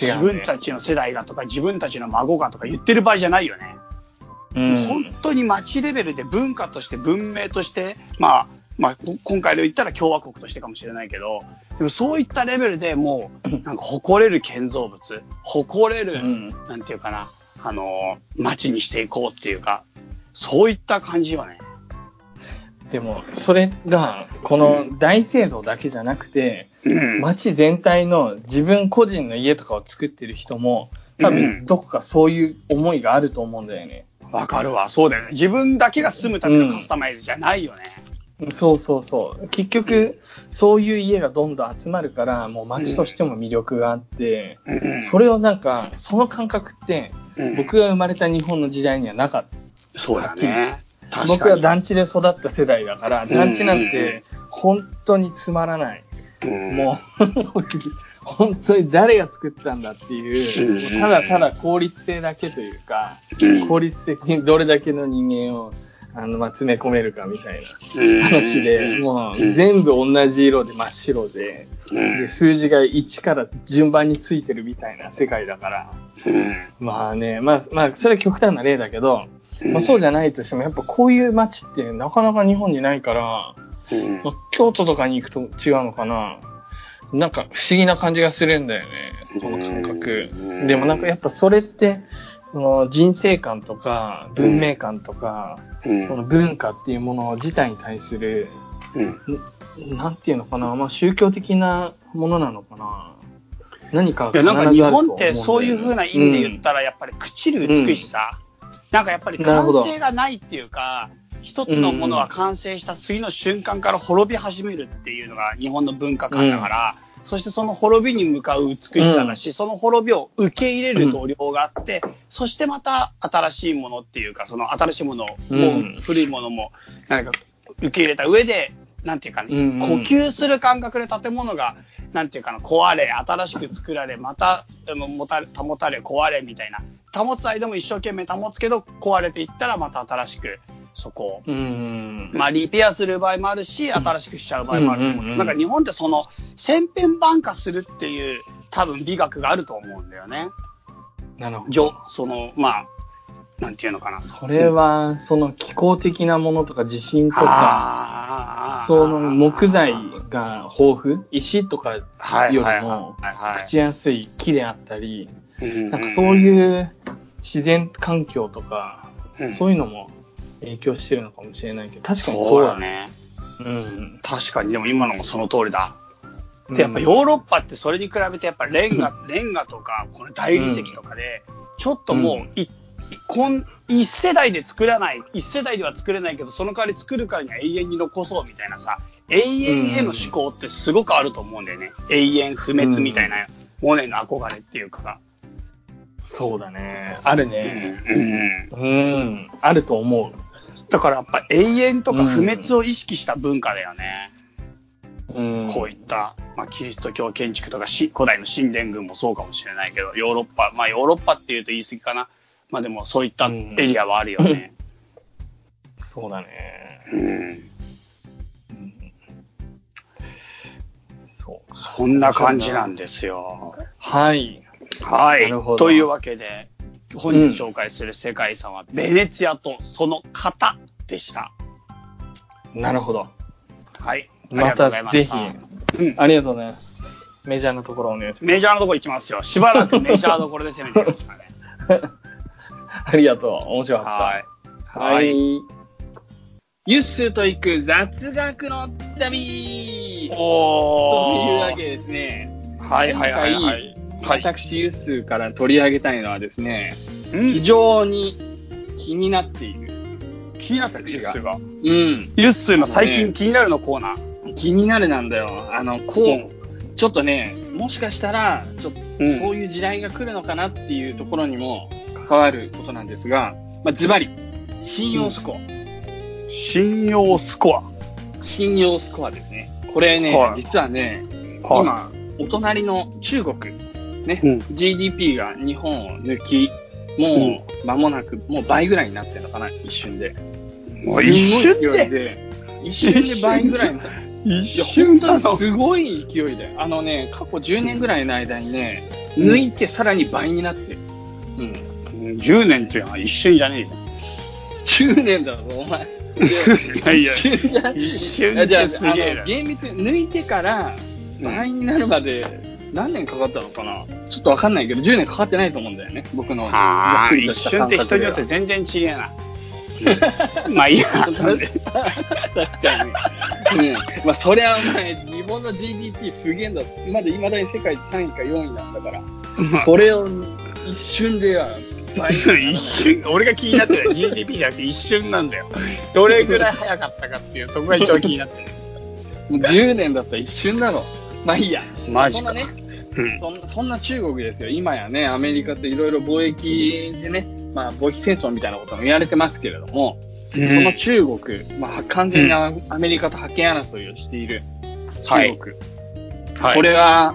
D: 自分たちの世代がとか自分たちの孫がとか言ってる場合じゃないよね。
A: うん。
D: 本当に街レベルで文化として文明として、まあ、まあ、こ今回で言ったら共和国としてかもしれないけど、でもそういったレベルでもう、*laughs* なんか誇れる建造物、誇れる、
A: うん。
D: なんていうかな、あの、街にしていこうっていうか、そういった感じよね。
A: でも、それが、この大聖堂だけじゃなくて、
D: うん。
A: 街全体の自分個人の家とかを作ってる人も、多
D: うん
A: 分どこかそういう思いがあると思うんだよね。
D: わかるわ。そうだよね。自分だけが住むためのカスタマイズじゃないよね。
A: そうそうそう。結局、そういう家がどんどん集まるから、もう街としても魅力があって、
D: うん
A: それをなんか、その感覚って、
D: うん
A: 僕が生まれた日本の時代にはなかった。
D: そうだね。確
A: 僕。は団地で育った世代だから、団地なんて本当につまらない。
D: うん
A: もう、*laughs* 本当に誰が作ったんだっていうう、
D: ん。
A: ただただ効率性だけというか、
D: うん。
A: 効率的にどれだけの人間をあの、まあ、詰め込めるかみたい
D: うん。
A: な話で、もう全部同じ色で真っ白で、
D: うん。
A: で数字が1から順番についてるみたいな世界だから、
D: うん。
A: まあね、まあ、まあ、それは極端な例だけど、まあ、そうじゃないとしても、やっぱこういう街ってなかなか日本にないから、
D: うん。
A: まあ京都とかに行くと違うのかな。なんか不思議な感じがするんだよね、この感覚
D: うん。
A: でもなんかやっぱそれって、その人生観とか文明観とか、
D: うん。
A: この文化っていうもの自体に対する、
D: うん。
A: なんていうのかな、まあ宗教的なものなのかな。何か
D: いや、なんか日本ってそういう風な意味で言ったら、やっぱり朽ちる美しさ、なんかやっぱり完成がないっていうか、一つのものは完成した次の瞬間から滅び始めるっていうのが日本の文化観だから、そしてその滅びに向かう美しさだし、その滅びを受け入れる度量があって、そしてまた新しいものっていうか、その新しいものも、
A: うん
D: 古いものも、なんか受け入れた上で、なんていうかね、
A: うんうん。
D: 呼吸する感覚で建物が、なんていうかな、壊れ、新しく作られ、また、もた保たれ、壊れみたいな。保つ間も一生懸命保つけど、壊れていったらまた新しく、そこを、
A: うん。
D: まあ、リペアする場合もあるし、新しくしちゃう場合もあると思う。
A: うんうんうん
D: なんか日本ってその、千変万化するっていう、多分美学があると思うんだよね。
A: なるほど。
D: その、まあ、なんていうのかな。
A: それは、その気候的なものとか地震とか、その木材が豊富、石とかよりも朽ちやすい木であったり、
D: うん
A: なんかそういう自然環境とか、
D: うん
A: そういうのも影響してるのかもしれないけど、確かに
D: そ
A: そううだね。うん。
D: 確かに、でも今のもその通りだ。
A: うん
D: で、やっぱヨーロッパってそれに比べてやっぱレンガ、レンガとか、この大理石とかで、ちょっともう、い、こん、一世代で作らない、一世代では作れないけど、その代わり作るからには永遠に残そうみたいなさ、永遠への思考ってすごくあると思うんだよね。永遠不滅みたいな、モネの憧れっていうか。
A: そうだね。あるね。
D: うん
A: うん。あると思
D: だからやっぱ永遠とか不滅を意識した文化だよね。
A: う。うん。
D: こういった、まあ、キリスト教建築とかし古代の神殿群もそうかもしれないけど、ヨーロッパ、まあヨーロッパっていうと言い過ぎかな。まあでもそういったエリアはあるよね。
A: そうだね。
D: うん。
A: うんそう。
D: そんな感じなんですよ。
A: はい。
D: はいというわけで、本日紹介する世界遺産は、ベネツィアとその型でした。
A: なるほど。
D: はい。あり
A: ま
D: がとうござい
A: たぜ
D: ました。
A: ひ、
D: うん
A: ありがとうございます。メジャーなところをお願いし
D: メジャーなとこ行きますよ。しばらくメジャーどころで攻めていきますからね。
A: ます。ありがとう。面白かった。
D: はい。
A: は
D: はい。
A: い。
C: ユッスーと行く雑学の旅と
D: おー。
C: いうわけですね。
D: はいはいはいはい。はい。
C: 私、ユッスーから取り上げたいのはですね、
D: うん
C: 非常に気になっている。
D: 気になったユッスーが。
C: うん。
D: ユッスーの最近気になるのコーナー。
C: 気になるなんだよ。あの、こう、
D: うん
C: ちょっとね、もしかしたら、ちょっと、
D: うん
C: そういう時代が来るのかなっていうところにも関わることなんですが、まあ、ズバリ、信用スコア。
D: 信用スコア。
C: 信用スコアですね。これね、
D: はい
C: 実はね、
D: は
C: 今、お隣の中国、ね、
D: うん
C: GDP が日本を抜き、もう間もなく、もう倍ぐらいになってるのかな、一瞬で。
D: い。もう一瞬で？
C: で。一瞬で倍ぐらいになって
D: 一
C: いや、本当にすごい勢いで。あのね、過去10年ぐらいの間にね、
D: うん
C: 抜いてさらに倍になってる。うん。
D: うん10年っていうのは一瞬じゃねえよ。
C: 10年だぞ、お前。*laughs*
D: いやいや
C: 一瞬じゃ
D: すげえな
C: あの、厳密に抜いてから倍になるまで何年かかったのかな？ちょっとわかんないけど、10年かかってないと思うんだよね、僕の。ざ
D: ああ、一瞬って人によって全然違えな。*laughs* まあいいや。
C: 確かに。うん。まあ、そりゃお前、日本の GDP すげえんだ。まだ未だに世界3位か4位なんだから。それを一瞬では倍にならない
D: 一瞬、俺が気になってる GDP じゃなくて一瞬なんだよ。どれぐらい早かったかっていう、そこが一番気になってる。*laughs*
C: もう10年だったら一瞬だろ。まあいいや。
D: マジか。
C: そんなね、
D: うん。
C: そんなそんな中国ですよ。今やね、アメリカといろいろ貿易でね、まあ貿易戦争みたいなことも言われてますけれども、その中国、まあ完全にアアメリカと覇権争いをしている中国。
D: はい
C: これは、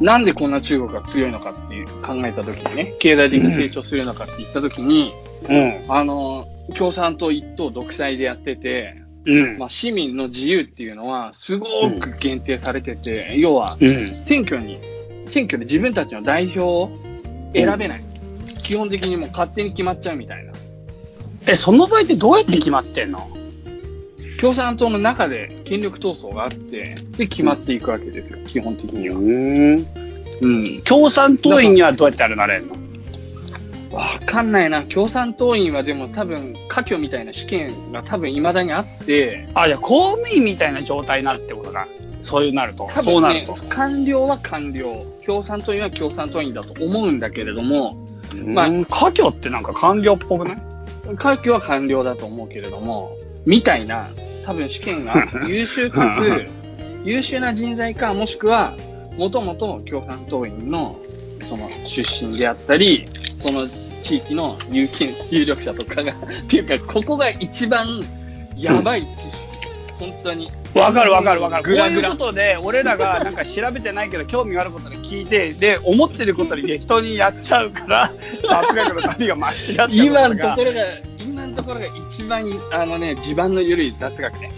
C: なんでこんな中国が強いのかっていう考えたときにね、経済的に成長するのかって言ったときに、
D: うん。
C: あの、共産党一党独裁でやってて、
D: うん。
C: まあ市民の自由っていうのはすごく限定されてて、要は
D: うん。
C: 選挙に、選挙で自分たちの代表を選べない。基本的にもう勝手に決まっちゃうみたいな。
D: え、その場合ってどうやって決まってんの？
C: 共産党の中で権力闘争があって、で決まっていくわけですよ、基本的には。
D: ん。
C: うん。
D: 共産党員にはどうやってあれなれんの？
C: わかんないな。共産党員はでも多分、科挙みたいな試験が多分未だにあって、
D: あ、じゃあ公務員みたいな状態になるってことか。そういうなると。
C: 多分ね
D: そうなると。、
C: 官僚は官僚、共産党員は共産党員だと思うんだけれども、まあ
D: うん家業ってなんか官僚っぽくない？
C: 科挙は官僚だと思うけれども、みたいな、多分試験が優秀かつ、優秀な人材か、もしくは、もともと共産党員の、その、出身であったり、その地域の有権、有力者とかが、*laughs* っていうか、ここが一番やばい知識。本当に。
D: わかるわかるわかる。こういう
C: グラグラ
D: ことで、俺らがなんか調べてないけど興味があることで聞いて、で、思ってることに適当にやっちゃうから、*laughs* 雑学の旅が間違ってる
C: 今のと
D: が
C: ころが、今のところが一番、あのね、地盤の緩い雑学ね。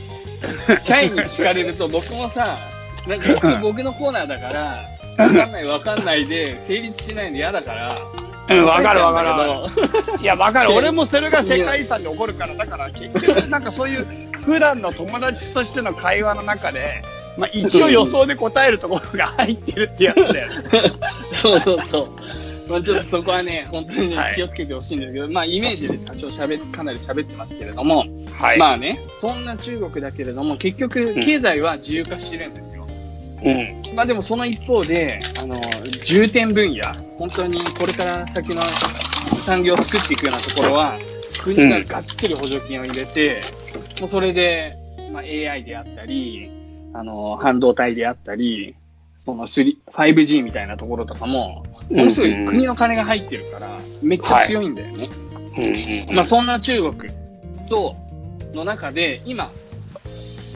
C: チャイに聞かれると僕もさ、なんか僕僕のコーナーだから、わかんないわかんないで、成立しないの嫌だから、
D: うん、わかるわかる *laughs*
C: い
D: や、わかる。俺もそれが世界遺産で起こるから、だから結局、なんかそういう普段の友達としての会話の中で、まあ一応予想で答えるところが入ってるってやつだよね。
C: ど *laughs* そうそうそう。まあちょっとそこはね、本当にね
D: はい
C: 気をつけてほしいんですけど、まあイメージで多少喋っ、かなり喋ってますけれども、
D: はい。
C: まあね、そんな中国だけれども、結局、経済は自由化してるんですよ。
D: うん。
C: まあでもその一方で、あの、重点分野、本当にこれから先の産業を作っていくようなところは、国ががっつり補助金を入れて、もうそれで、まあ AI であったり、あの、半導体であったり、その 3- 5G みたいなところとかも、ものすごい国の金が入ってるから、めっちゃ強いんだよね。
D: うん。
C: まあそんな中国と、の中で、今、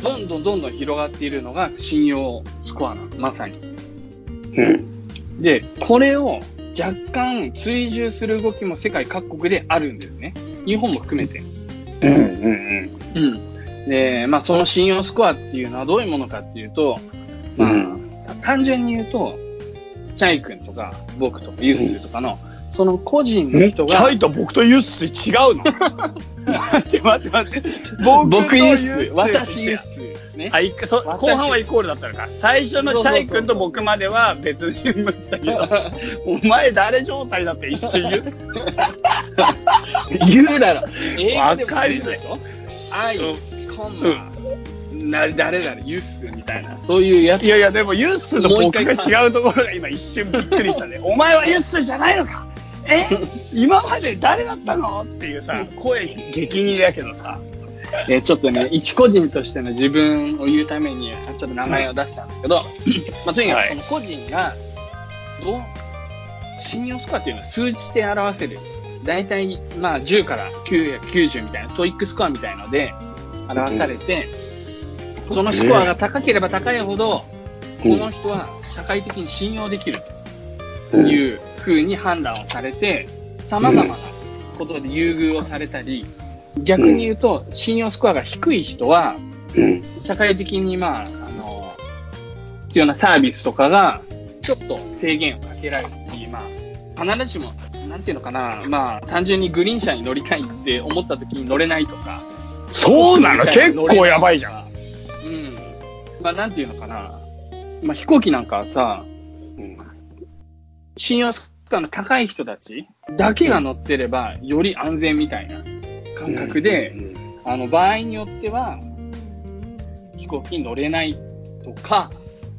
C: どんどんどんどん広がっているのが信用スコアなの、まさに。
D: うん。
C: で、これを若干追従する動きも世界各国であるんですね。日本も含めて。
D: うん。うん。
C: うん。で、まあその信用スコアっていうのはどういうものかっていうと、まあ、
D: うん
C: 単純に言うと、チャイ君とか僕とかユッスーとかの、その個人の
D: え
C: 人が
D: チャイ、と僕とユッス違うの？*laughs* 待って待って待って。僕
C: ユッス私ユッスー、ね。
D: あ、いそ後半はイコールだったのか。最初のチャイ君と僕までは別に言いましたけど、*laughs* お前誰状態だって一瞬言う？*laughs*
C: 言うだろ。
D: わかりづらい
C: 言うでしょ？愛
D: う、
C: コンマ、な、誰々、ユッスーみたいな。そういうやつ
D: いやいや、でもユッスと僕が違うところが今一瞬びっくりしたね。お前はユッスじゃないのかえ？*laughs* 今まで誰だったの？っていうさ、声激似だけどさ。
C: えーちょっとね、一個人としての自分を言うために、ちょっと名前を出したんだけど、まあ、とにかく、
D: はい。
C: その個人が、どう、信用スコアっていうのは数値で表せる。だいたい、まあ、10から990みたいな、 TOEIC スコアみたいので表されて、そのスコアが高ければ高いほど、この人は社会的に信用できるという風に判断をされて、様々なことで優遇をされたり、逆に言うと、信用スコアが低い人は、
D: うん。
C: 社会的に、まあ、あの、必要なサービスとかが、ちょっと制限をかけられるっていう、まあ、必ずしも、なんていうのかな、まあ、単純にグリーン車に乗りたいって思った時に乗れないとか、
D: そうなの？結構やばいじゃん。
C: うん。まあ、なんていうのかな、まあ、飛行機なんかはさ、
D: うん
C: 信用スコアの高い人たちだけが乗ってれば、より安全みたいな感覚で、あの、場合によっては、飛行機に乗れないとか、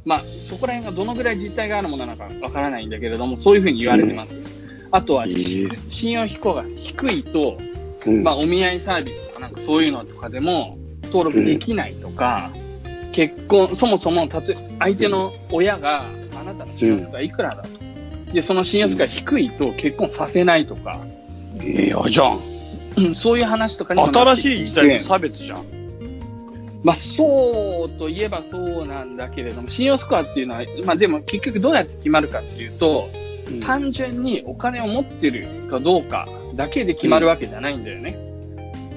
C: まあ、そこら辺がどのぐらい実態があるものなのかわからないんだけれども、そういうふうに言われてます。あとは、信用飛行が低いと、
D: うん
C: まあ、お見合いサービスとかなんかそういうのとかでも登録できないとか、結婚、そもそも、たとえ、相手の親が、あなたの信用スコアいくらだと。で、その信用スコア低いと結婚させないとか、
D: いやじゃん。
C: うん、そういう話とかにも
D: 新しい時代の差別じゃん。
C: まあ、そうといえばそうなんだけれども、信用スコアっていうのは、まあでも結局どうやって決まるかっていうと、単純にお金を持ってるかどうかだけで決まるわけじゃないんだよね。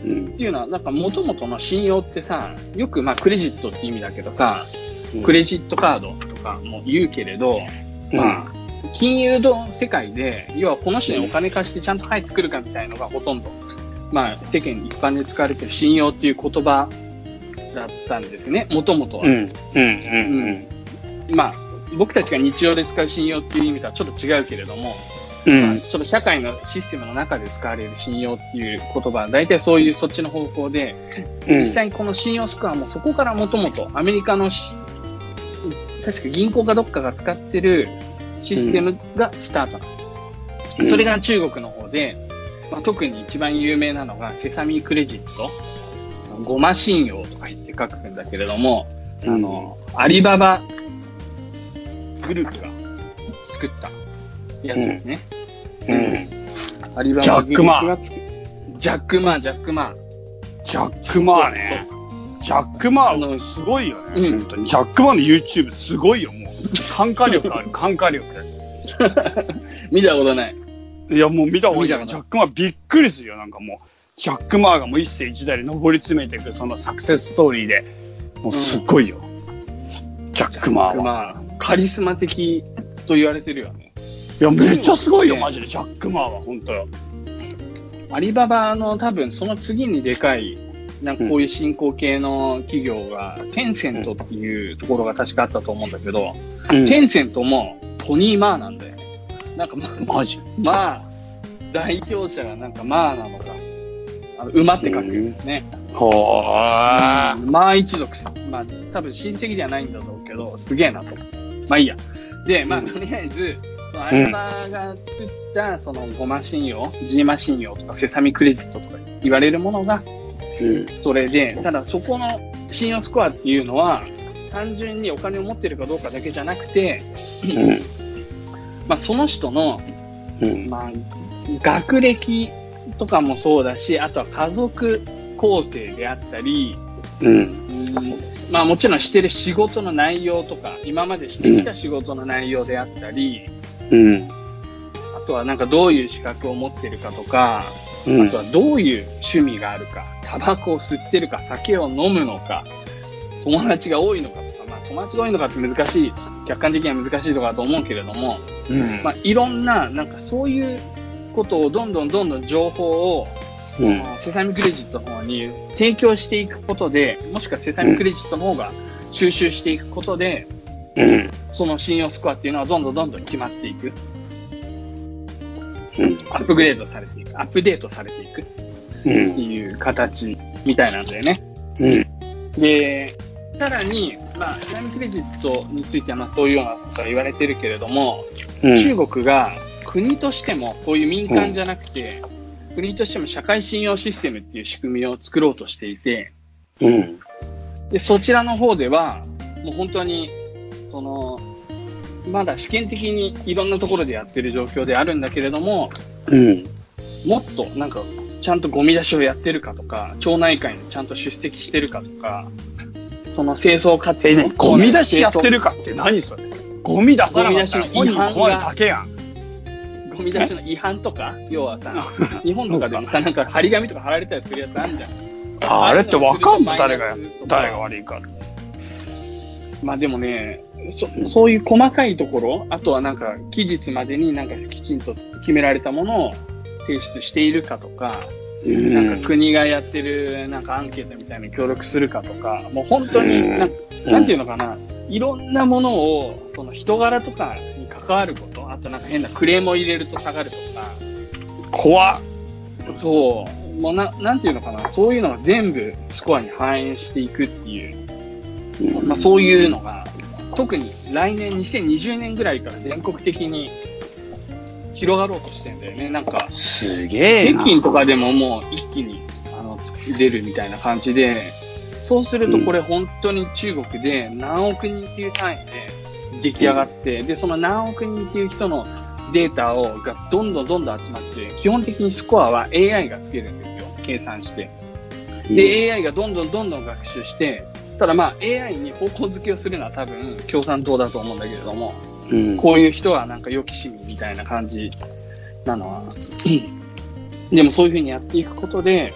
D: うん
C: っていうのは、なんか元々の信用ってさ、よくまあクレジットって意味だけどさ、
D: うん
C: クレジットカードとかも言うけれど、まあ、金融の世界で、要はこの人にお金貸してちゃんと返ってくるかみたいのがほとんど、まあ世間一般で使われてる信用っていう言葉だったんですね、もともとは。
D: うん。うん。うん。
C: まあ、僕たちが日常で使う信用っていう意味とはちょっと違うけれども、
D: うん。
C: まあちょっと社会のシステムの中で使われる信用っていう言葉は、大体そういうそっちの方向で、
D: うん。
C: 実際にこの信用スコアもそこからもともとアメリカのし確か銀行かどっかが使ってるシステムがスタートなの。それが中国の方で、まあ、特に一番有名なのがセサミクレジット、ゴマ信用とか言って書くんだけれども、あの、アリババグループが作ったやつですね。
D: うん。
C: アリババグループが作ジャックマー、ジャックマー。
D: ジャック・マーね。ジャック・マーはすごいよね。
C: うん。
D: ジャック・マーの YouTube すごいよ、もう。感化力ある、*laughs* 感化力。*laughs*
C: 見たことない。
D: いや、もう見た方がいいよ。
C: 見たことない
D: ジャック・マーびっくりするよ、なんかもう。ジャック・マーがもう一世一代で上り詰めていく、そのサクセスストーリーで。もうすっごいよ。ジャック・マーは。
C: まあ、カリスマ的と言われてるよね。
D: いや、めっちゃすごいよ、マジで。ジャック・マーは、本当よ。
C: アリババの多分その次にでかい、なんかこういう新興系の企業が、テンセントっていうところが確かあったと思うんだけど、
D: うん
C: テンセントもトニー・マーなんだよね。なんかまあ、
D: マジ？
C: まあ、代表者がなんかまあなのか。あの馬って書くね。
D: ほー。
C: うんまあ一族。まあ多分親戚ではないんだろうけど、すげえなと。まあいいや。で、まあとりあえず、そのアルバが作った、そのゴマ信用、ジーマ信用とかセサミクレジットとか言われるものが、
D: うん。
C: それで、ただそこの信用スコアっていうのは、単純にお金を持ってるかどうかだけじゃなくて、
D: うん。
C: まあその人の、
D: うん。
C: まあ、学歴とかもそうだし、あとは家族構成であったり、
D: うん。
C: まあもちろんしてる仕事の内容とか、今までしてきた仕事の内容であったり、
D: うん。
C: あとはなんかどういう資格を持ってるかとか、
D: うん
C: あとはどういう趣味があるか、タバコを吸ってるか、酒を飲むのか、友達が多いのかとか、まあ友達が多いのかって難しい、客観的には難しいとかだと思うけれども、
D: うん。
C: まあいろんな、なんかそういうことをどんどんどんどん情報を
D: うん。
C: セサミクレジットの方に提供していくことで、もしくはセサミクレジットの方が収集していくことで、
D: うん。
C: その信用スコアっていうのはどんどんどんどん決まっていく。
D: うん。
C: アップグレードされていく。アップデートされていくって。いう形みたいなんだよね。
D: うん。
C: で、さらに、まあ、セサミクレジットについてはまあそういうようなことが言われてるけれども、
D: うん。
C: 中国が国としても、こういう民間じゃなくて、国としても社会信用システムっていう仕組みを作ろうとしていて、
D: うん。
C: で、そちらの方では、もう本当に、その、まだ試験的にいろんなところでやってる状況であるんだけれども、
D: うん。
C: もっとなんか、ちゃんとゴミ出しをやってるかとか、町内会にちゃんと出席してるかとか、その清掃活動
D: え、ね、ゴミ出しやってるかって何それ？ゴミ出さなかったら本人困るだけやん。
C: ゴミ出しの違反とか、要はさ、*laughs* 日本とかでもさ、なんか張り紙とか貼られたりするやつあんじゃん。
D: ああれってわかんの誰が誰が悪いか。
C: まあでもね、そそういう細かいところ、あとはなんか期日までになんかきちんと決められたものを提出しているかとか、
D: う
C: なんか国がやってるなんかアンケートみたいに協力するかとか、もう本当になんなんていうのかな、いろんなものを、その人柄とかに関わること、あとなんか変なクレームを入れると下がるとか、
D: 怖っ。
C: そう、もうな、なんていうのかな、そういうのが全部スコアに反映していくっていう、まあそういうのが、特に来年2020年ぐらいから全国的に広がろうとしてんだよね。なんか、
D: すげえな。
C: 北京とかでももう一気にあの作れるみたいな感じで、そうするとこれ本当に中国で何億人っていう単位で出来上がって、で、その何億人っていう人のデータをがどんどんどんどん集まって、基本的にスコアは AI がつけるんですよ。計算して。で、AI がどんどんどんどん学習して、ただまあ AI に方向づけをするのは多分共産党だと思うんだけれども、
D: うん。
C: こういう人はなんか良き市民みたいな感じなのは、*clears throat* でもそういうふうにやっていくことで、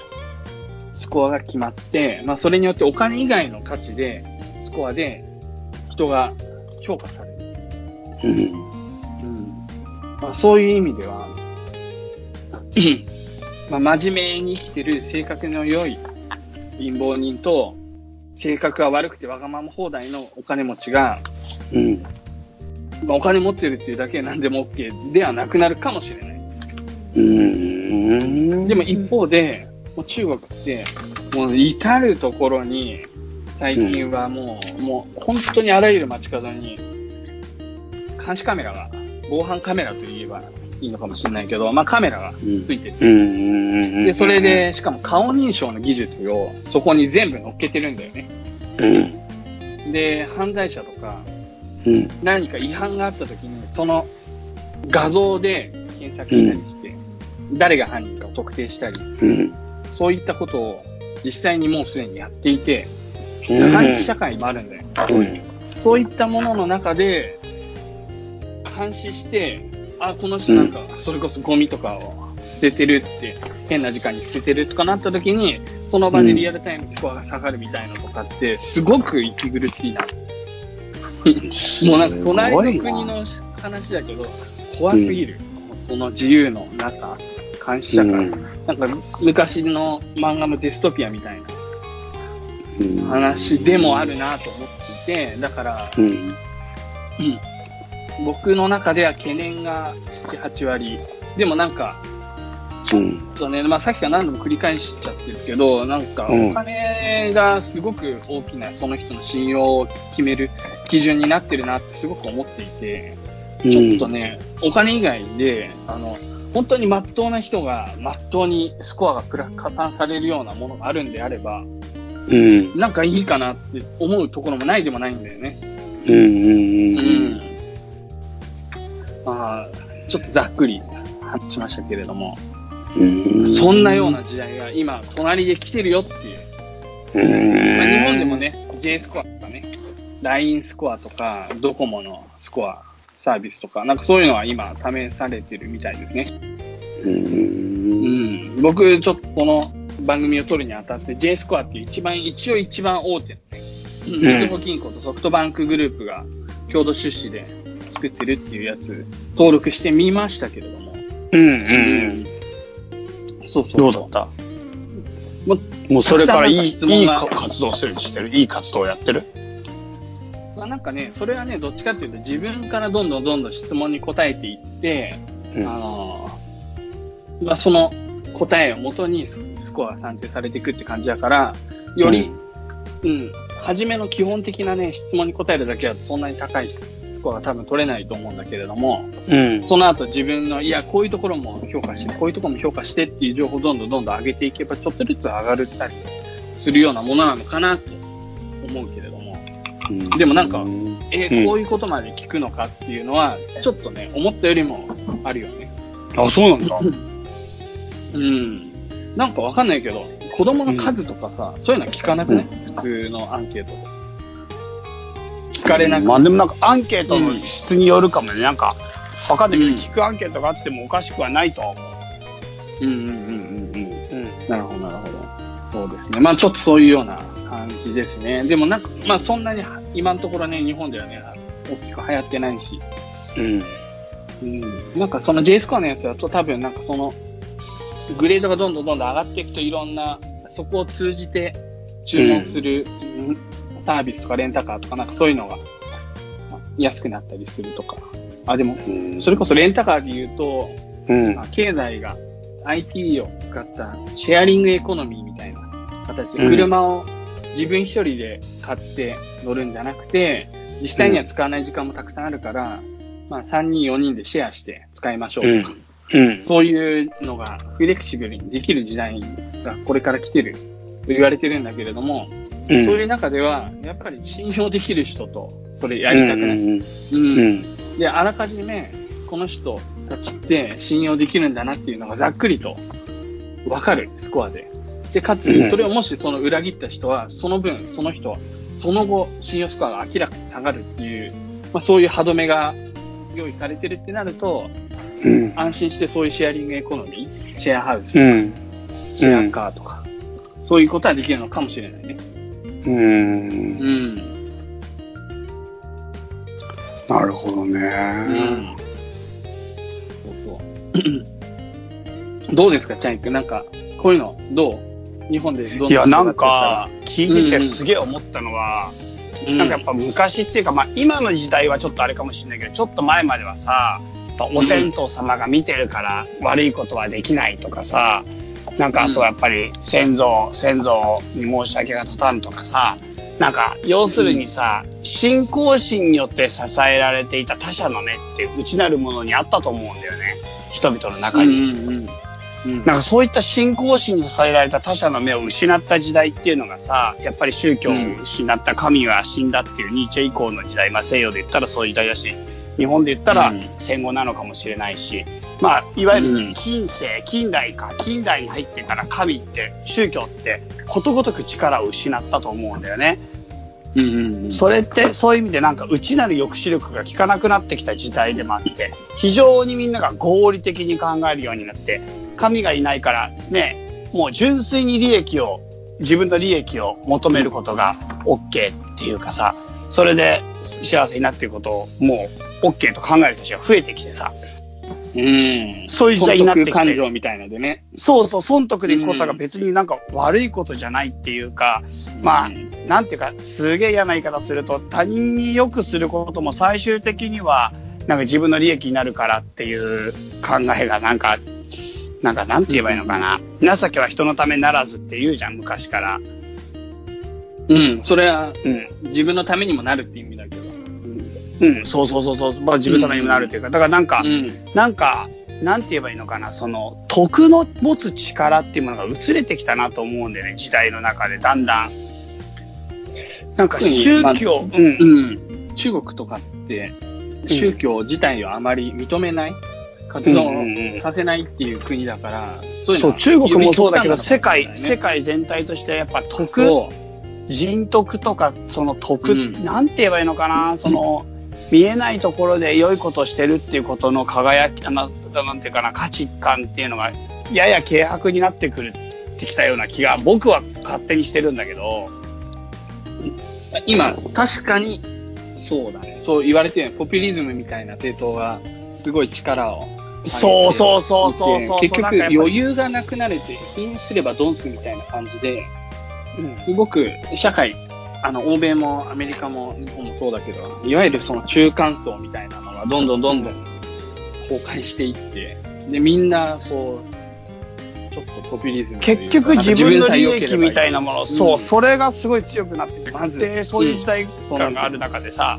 C: スコアが決まって、まあそれによってお金以外の価値で、スコアで人が評価される。
D: うん。
C: うんまあ、そういう意味では、*clears throat* まあ真面目に生きてる性格の良い貧乏人と、性格が悪くてわがまま放題のお金持ちが、
D: うん。
C: まあ、お金持ってるっていうだけで何でも OK ではなくなるかもしれない。
D: うん。
C: でも一方で、もう中国って、もう至るところに、最近はもう、もう本当にあらゆる街角に、監視カメラが、防犯カメラと言えばいいのかもしれないけど、まあカメラがついてて、
D: うん。
C: で、それ、で、しかも顔認証の技術をそこに全部乗っけてるんだよね。
D: うん。
C: で、犯罪者とか、
D: うん。
C: 何か違反があった時に、その画像で検索したりして、誰が犯人かを特定したり、
D: うん。
C: そういったことを実際にもうすでにやっていて、社会もあるんだよ。
D: うん。
C: そういったものの中で、監視して、あ、この人なんか、それこそゴミとかを捨ててるって、変な時間に捨ててるとかなった時に、その場でリアルタイムでスコアが下がるみたいなのとかって、すごく息苦しいな。*laughs* もうなんか隣の国の話だけど、怖すぎる。その自由の中、監視社会。
D: うん
C: なんか昔の漫画のデストピアみたいな話でもあるなと思っていて、だから、
D: うん。
C: うん僕の中では懸念が7、8割。でもなんか、
D: うん。
C: ね、まあさっきから何度も繰り返しちゃってるけど、なんか
D: うん
C: お金がすごく大きなその人の信用を決める基準になってるなってすごく思っていて、ちょっとね、お金以外で、あの、本当に真っ当な人が真っ当にスコアが加算されるようなものがあるんであれば、
D: うん。
C: なんかいいかなって思うところもないでもないんだよね。
D: うん。うん。
C: う
D: うん。
C: ん。まあ、ちょっとざっくり話しましたけれども、
D: うん。
C: そんなような時代が今、隣で来てるよっていう。
D: うん。
C: まあ、日本でもね、J スコアとかね、LINE スコアとか、ドコモのスコア、サービスとか、なんかそういうのは今試されてるみたいですね。
D: う。
C: うんん。僕、ちょっとこの番組を撮るにあたって J スコアっていう一番、一応一番大手のね、みずほ銀行とソフトバンクグループが共同出資で作ってるっていうやつ、登録してみましたけれども。
D: うん。うん。
C: そうそう。
D: どうだった？
C: もう
D: もうそれからいい、
C: たくさんなんか質問
D: 活動するしてる？いい活動やってる？
C: まあ、なんかね、それはね、どっちかっていうと自分からどんどんどんどん質問に答えていって、
D: うん。
C: あのーまあ、その答えをもとにススコアが算定されていくって感じだから、より、うん、初めの基本的なね、質問に答えるだけはそんなに高いスコアが多分取れないと思うんだけれども、
D: うん。
C: その後自分の、いや、こういうところも評価して、こういうところも評価してっていう情報をどんどんどんどん上げていけば、ちょっとずつ上がるったりするようなものなのかなと思うけれども、でもなんか
D: うん
C: え
D: うん
C: こういうことまで聞くのかっていうのは、ちょっとね、思ったよりもあるよね。
D: あ、そうなんだ。
C: うん。なんかわかんないけど、子供の数とかさ、そういうのは聞かなくない、普通のアンケートで。聞かれなく
D: まあでもなんかアンケートの質によるかもね。なんか、わかんないけど、
C: うん
D: 聞くアンケートがあってもおかしくはないとは思う。
C: うんうんうんうんうん。
D: うん。
C: なるほど、なるほど。そうですね。まあちょっとそういうような感じですね。でもなんか、まあそんなに今のところね、日本ではね、大きく流行ってないし、
D: うん。
C: うん。なんかその J スコアのやつだと多分なんかその、グレードがどんどんどんどん上がっていくといろんな、そこを通じて注文する、うんサービスとかレンタカーとかなんかそういうのがまあ安くなったりするとか。あ、でも、
D: うん。
C: それこそレンタカーで言うと、
D: うん
C: まあ、経済が IT を使ったシェアリングエコノミーみたいな形車を自分一人で買って乗るんじゃなくて、実際には使わない時間もたくさんあるから、まあ3人4人でシェアして使いましょうとか、
D: うん。
C: そういうのがフレキシブルにできる時代がこれから来てると言われてるんだけれども、
D: うん。
C: そういう中では、やっぱり信用できる人とそれやりたくない。
D: うん。
C: で、あらかじめ、この人たちって信用できるんだなっていうのがざっくりとわかるスコアで。で、かつ
D: う、ん
C: それをもしその裏切った人は、その分、その人は、その後、信用スコアが明らかに下がるっていう、まあそういう歯止めが用意されてるってなると、
D: うん。
C: 安心してそういうシェアリングエコノミー、シェアハウス、
D: うん。
C: シェアカーとか、そういうことはできるのかもしれないね。
D: うん。
C: うん。
D: なるほどね。
C: うん。そうそう。どうですか、チャイ君。なんか、こういうの、どう？日本でどん
D: いや、なんか、聞いててすげえ思ったのは、
C: うん
D: なんかやっぱ昔っていうか、まあ今の時代はちょっとあれかもしれないけど、ちょっと前まではさ、お天道様が見てるから悪いことはできないとかさ、なんかあとはやっぱり先祖、先祖に申し訳が立たんとかさ、なんか要するにさ、信仰心によって支えられていた他者の目って内なるものにあったと思うんだよね。人々の中に。
C: うんうんうんうん
D: なんかそういった信仰心に支えられた他者の目を失った時代っていうのがさ、やっぱり宗教を失った神は死んだっていうニーチェ以降の時代、まあ西洋で言ったらそういう時代だし、日本で言ったら
C: うん。
D: 戦後なのかもしれないし、まあ、いわゆ
C: うん。
D: る近世、近代か、近代に入ってから神って、宗教ってことごとく力を失ったと思うんだよね。
C: うんうんうん。
D: それってそういう意味でなんか内なる抑止力が効かなくなってきた時代でもあって、非常にみんなが合理的に考えるようになって、神がいないからね、もう純粋に利益を、自分の利益を求めることが OK っていうかさ、それで幸せになっていくことをもう OK と考える人たちが増えてきてさ、
C: うん。
D: そういう時代になってきて
C: 感情みたいのでね。
D: そうそう、損得でいくことが別になんか悪いことじゃないっていうか、まあ
C: うん
D: なんていうか、すげえ嫌な言い方すると、他人に良くすることも最終的には、なんか自分の利益になるからっていう考えがなんか、なんかなんて言えばいいのかな。情けは人のためならずって言うじゃん、昔から。
C: うん、それは
D: うん。
C: 自分のためにもなるって意味だけど。
D: うん、そうそうそうそう。まあ自分のためにもなるというか、だからなんか、
C: うん。
D: なんか、なんて言えばいいのかな、その、徳の持つ力っていうものが薄れてきたなと思うんでね、時代の中で、だんだん。なんか宗教、うん、
C: うん。中国とかって、宗教自体をあまり認めない。活動
D: うんうんうん
C: させないっていう国だから、そういうの
D: そう、
C: は
D: 中国もそうだけど、世界、世界全体としてやっぱ徳、
C: そう。
D: 人徳とか、その徳、
C: うん。
D: なんて言えばいいのかな、その、見えないところで良いことをしてるっていうことの輝き、なんていうかな、価値観っていうのが、やや軽薄になってくるってきたような気が、僕は勝手にしてるんだけど、
C: 今、確かに、そうだね。そう言われてるポピュリズムみたいな政党が、すごい力を。
D: そうそうそうそうそう
C: 結局、余裕がなくなれて、貧すればドンスみたいな感じで、
D: うん
C: すごく社会、あの、欧米もアメリカも日本もそうだけど、いわゆるその中間層みたいなのがどんどんどんどん崩壊していって、で、みんな、こう、ちょっとポピュリズム
D: 結局自分の利益みたいな
C: も
D: もの、そう、
C: うん。
D: それがすごい強くなってて、
C: ま
D: そういう時代感がある中でさ、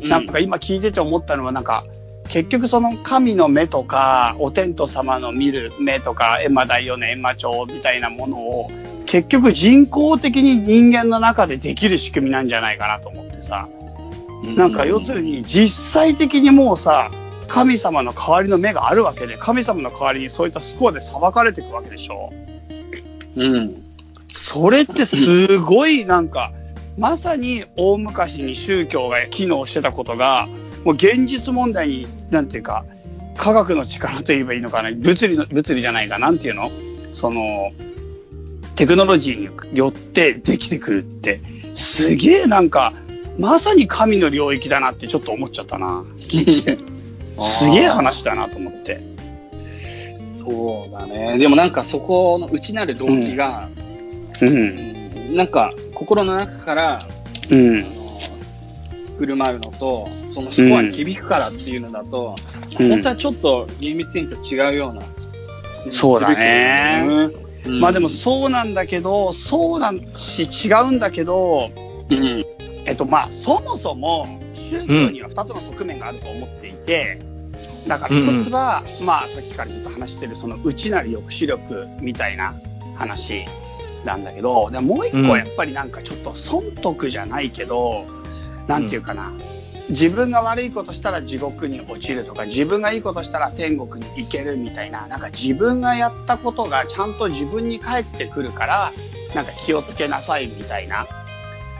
C: の
D: なんか今聞いてて思ったのはなんか、結局その神の目とか、お天道様の見る目とか、閻魔大王の閻魔帳みたいなものを、結局人工的に人間の中でできる仕組みなんじゃないかなと思ってさ。なんか要するに実際的にもうさ、神様の代わりの目があるわけで、神様の代わりにそういったスコアで裁かれていくわけでしょ。
C: うん。
D: それってすごいなんか、まさに大昔に宗教が機能してたことが、もう現実問題に、なんていうか、科学の力と言えばいいのかな、物理の、物理じゃないか、なんていうの？その、テクノロジーによってできてくるって、すげえなんか、まさに神の領域だなってちょっと思っちゃったな。*laughs* すげえ話だなと思って。
C: そうだね。でもなんかそこの内なる動機が、
D: うん。
C: なんか心の中から、
D: うん。
C: 振る舞うのと、その思考に響くからっていうのだと、
D: うん
C: 本当はちょっと厳密に言うと違うような。
D: そうだね
C: うん。
D: まあでもそうなんだけど、そうなんし、違うんだけど、
C: うん。
D: えっとまあそもそも宗教には2つの側面があると思っていて、だから1つは、まあさっきからずっと話してるその内なる抑止力みたいな話なんだけど、でもう一個はやっぱりなんかちょっと損得じゃないけど、なんていうかな。自分が悪いことしたら地獄に落ちるとか、自分がいいことしたら天国に行けるみたいな、なんか自分がやったことがちゃんと自分に返ってくるから、なんか気をつけなさいみたいな。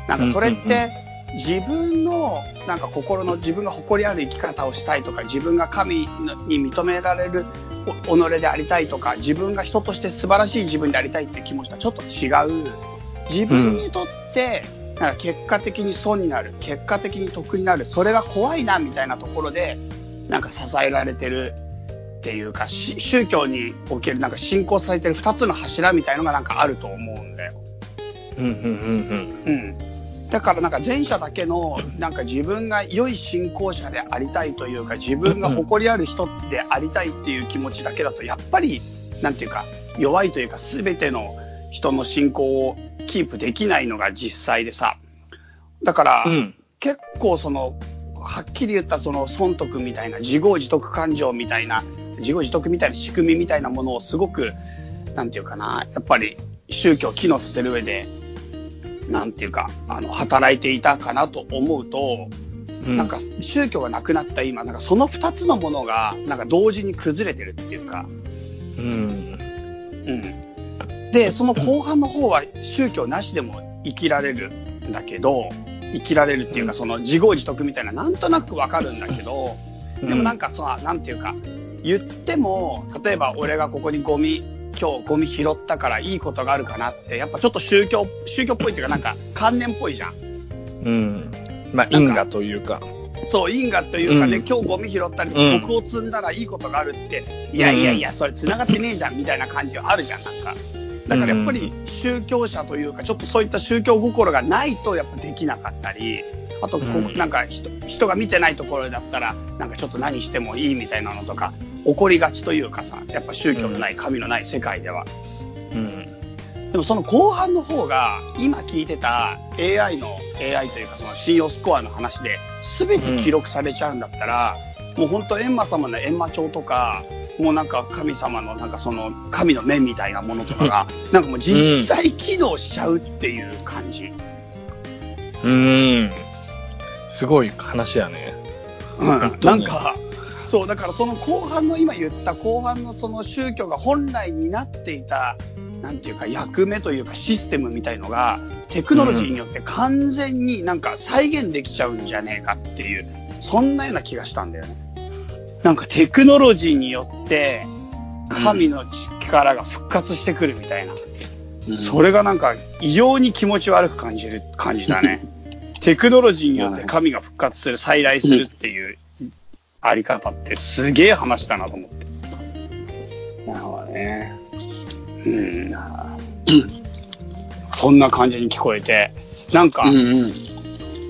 D: なんかそれって、自分のなんか心の自分が誇りある生き方をしたいとか自分が神に認められるお己でありたいとか自分が人として素晴らしい自分でありたいっていう気持ちとはちょっと違う自分にとってなんか結果的に損になる。結果的に得になる。それが怖いなみたいなところでなんか支えられてるっていうかし宗教におけるなんか信仰されてる2つの柱みたいのがなんかあると思うんだよ。
A: うんうんうん。
D: うん、だからなんか前者だけのなんか自分が良い信仰者でありたいというか自分が誇りある人でありたいっていう気持ちだけだとやっぱりなんていうか弱いというか全ての人の信仰をキープできないのが実際でさだから
A: うん。うん。
D: 結構そのはっきり言ったその損得みたいな自業自得感情みたいな自業自得みたいな仕組みみたいなものをすごくなんていうかなやっぱり宗教を機能させる上でなんていうかあの働いていたかなと思うと、
A: うん
D: なんか宗教がなくなった今なんかその2つのものがなんか同時に崩れてるっていうか、
A: うん。
D: うん、でその後半の方は宗教なしでも生きられるんだけど生きられるっていうかその自業自得みたいななんとなくわかるんだけどでもなんかさなんていうか言っても例えば俺がここにゴミ今日ゴミ拾ったからいいことがあるかなってやっぱちょっと宗教宗教っぽいっていうかなんか観念っぽいじゃん。
A: うん。まあ、因果というか。
D: そう、因果というかね、
A: うん
D: 今日ゴミ拾ったり、
A: うん
D: 徳を積んだらいいことがあるって、いやいやいや、それ繋がってねえじゃん、みたいな感じはあるじゃん、なんか。だからやっぱり宗教者というか、ちょっとそういった宗教心がないとやっぱできなかったり、あとこう、
A: うん
D: なんか人人が見てないところだったら、なんかちょっと何してもいいみたいなのとか、起こりがちというかさ、やっぱ宗教のない、神のない世界では。
A: うん。
D: でもその後半の方が、今聞いてた AI の、AI というかその信用スコアの話で、全て記録されちゃうんだったら、もう本当閻魔様の閻魔帳とか、もうなんか神様のなんかその神の目みたいなものとかが、なんかもう実際起動しちゃうっていう感じ。
A: うん。すごい話やね。
D: うん、なんか、そう、だからその後半の今言った後半のその宗教が本来になっていた、なんていうか役目というかシステムみたいのが、テクノロジーによって完全になんか再現できちゃうんじゃねえかっていう、そんなような気がしたんだよね。なんかテクノロジーによって、神の力が復活してくるみたいな。それがなんか異様に気持ち悪く感じる感じだね。テクノロジーによって神が復活する、再来するっていうあり方ってすげえ話だなと思って。
C: なるほどね。
D: うん。そんな感じに聞こえて、なんか、
C: うんうん。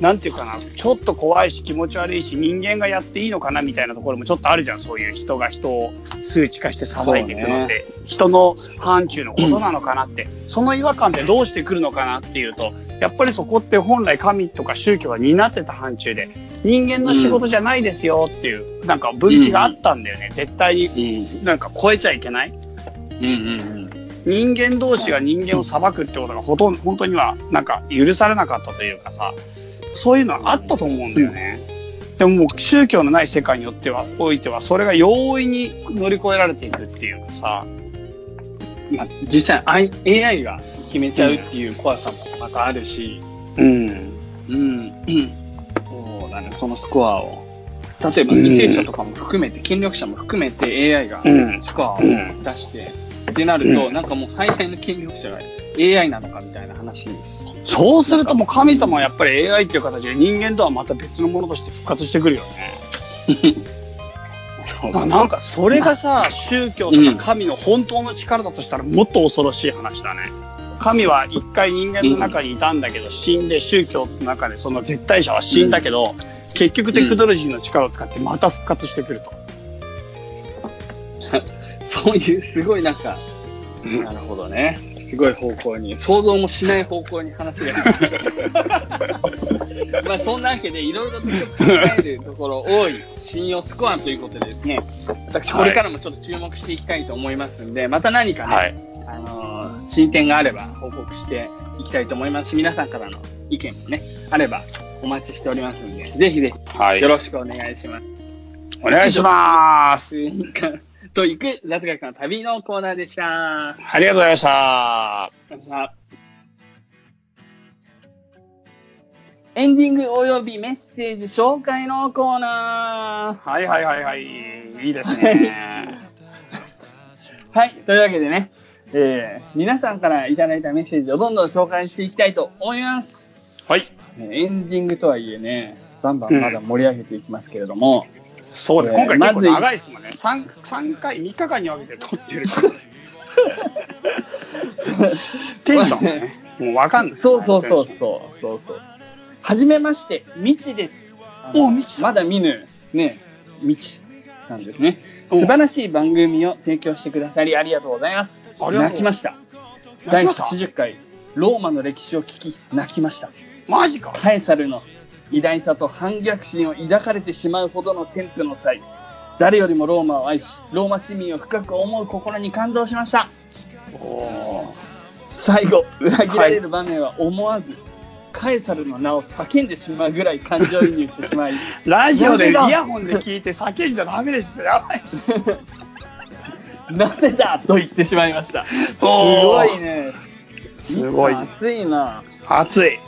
D: なんていうかな、ちょっと怖いし気持ち悪いし人間がやっていいのかなみたいなところもちょっとあるじゃん、そういう人が人を数値化してさばいていくのって、人の範疇のことなのかなって、その違和感でどうしてくるのかなっていうと、やっぱりそこって本来神とか宗教が担ってた範疇で、人間の仕事じゃないですよっていう、なんか分岐があったんだよね。絶対に
C: うん。
D: なんか超えちゃいけない。
C: うんうん。
D: 人間同士が人間を裁くってことがほとんど、本当にはなんか許されなかったというかさ、そういうのはあったと思うんだよね。でももう宗教のない世界によっては、おいては、それが容易に乗り越えられていくっていうかさ、
C: うん。まあ、実際 I- AI が決めちゃうっていう怖さもまたあるし、
D: うん。
C: うん。うん。そうだね、そのスコアを。例えば、為政者とかも含めて、権力者も含めて AI が
D: うん
C: スコアを
D: うん
C: 出して、ってなると、
D: うん
C: なんかもう最大の権力者が AI なのかみたいな話に。
D: そうするともう神様はやっぱり AI っていう形で人間とはまた別のものとして復活してくるよね。*laughs* まあなんかそれがさ、宗教とか神の本当の力だとしたらもっと恐ろしい話だね。神は一回人間の中にいたんだけど、死んで宗教の中でその絶対者は死んだけど、結局テクノロジーの力を使ってまた復活してくると。*laughs*
C: そういうすごいなんか、なるほどね。すごい方向に、想像もしない方向に話が *laughs* まあそんなわけで、いろいろと考えるところ多い信用スコアということでですね、私これからもちょっと注目していきたいと思いますんで、また何かね、
D: はい。
C: あのー進展があれば報告していきたいと思いますし、皆さんからの意見もね、あればお待ちしておりますんで、ぜひぜ
D: はい。
C: ひよろしくお願いします。
D: お願いします。*laughs*
C: と行く雑学の旅のコーナーでした。
D: ありがとうございました。
C: エンディングおよびメッセージ紹介のコーナ
D: はいはいはいはい。いいですね。
C: ー。*laughs* はい、というわけでね、えー皆さんからいただいたメッセージをどんどん紹介していきたいと思います。
D: はい。
C: えーエンディングとはいえね、バンバンまだ盛り上げていきますけれども、
D: そうです。
C: えー
D: 今回結構長いですもんね。3, 三回、3日間に分けて撮ってる。*laughs* テンションがね、もうわかんない。
C: そうそうそうそうそうそう。はじめまして、みちです。
D: おみち
C: まだ見ぬ、ね、みちなんですね。
D: お
C: 素晴らしい番組を提供してくださりありがとうございます。泣きました。第
D: 泣きました
C: ？80回、ローマの歴史を聞き、泣きました。
D: マジか。
C: カエサルの偉大さと反逆心を抱かれてしまうほどの天賦の際、誰よりもローマを愛し、ローマ市民を深く思う心に感動しました。最後、裏切られる場面は思わず、カエサルの名を叫んでしまうぐらい感情移入してしまい、*laughs*
D: ラジオでイヤホンで聞いて叫んじゃダメですよ。やばい。
C: なぜだと言ってしまいました。す
D: お
C: ご
D: ー
C: いね。
D: すごい。
C: 熱いな。
D: 熱い。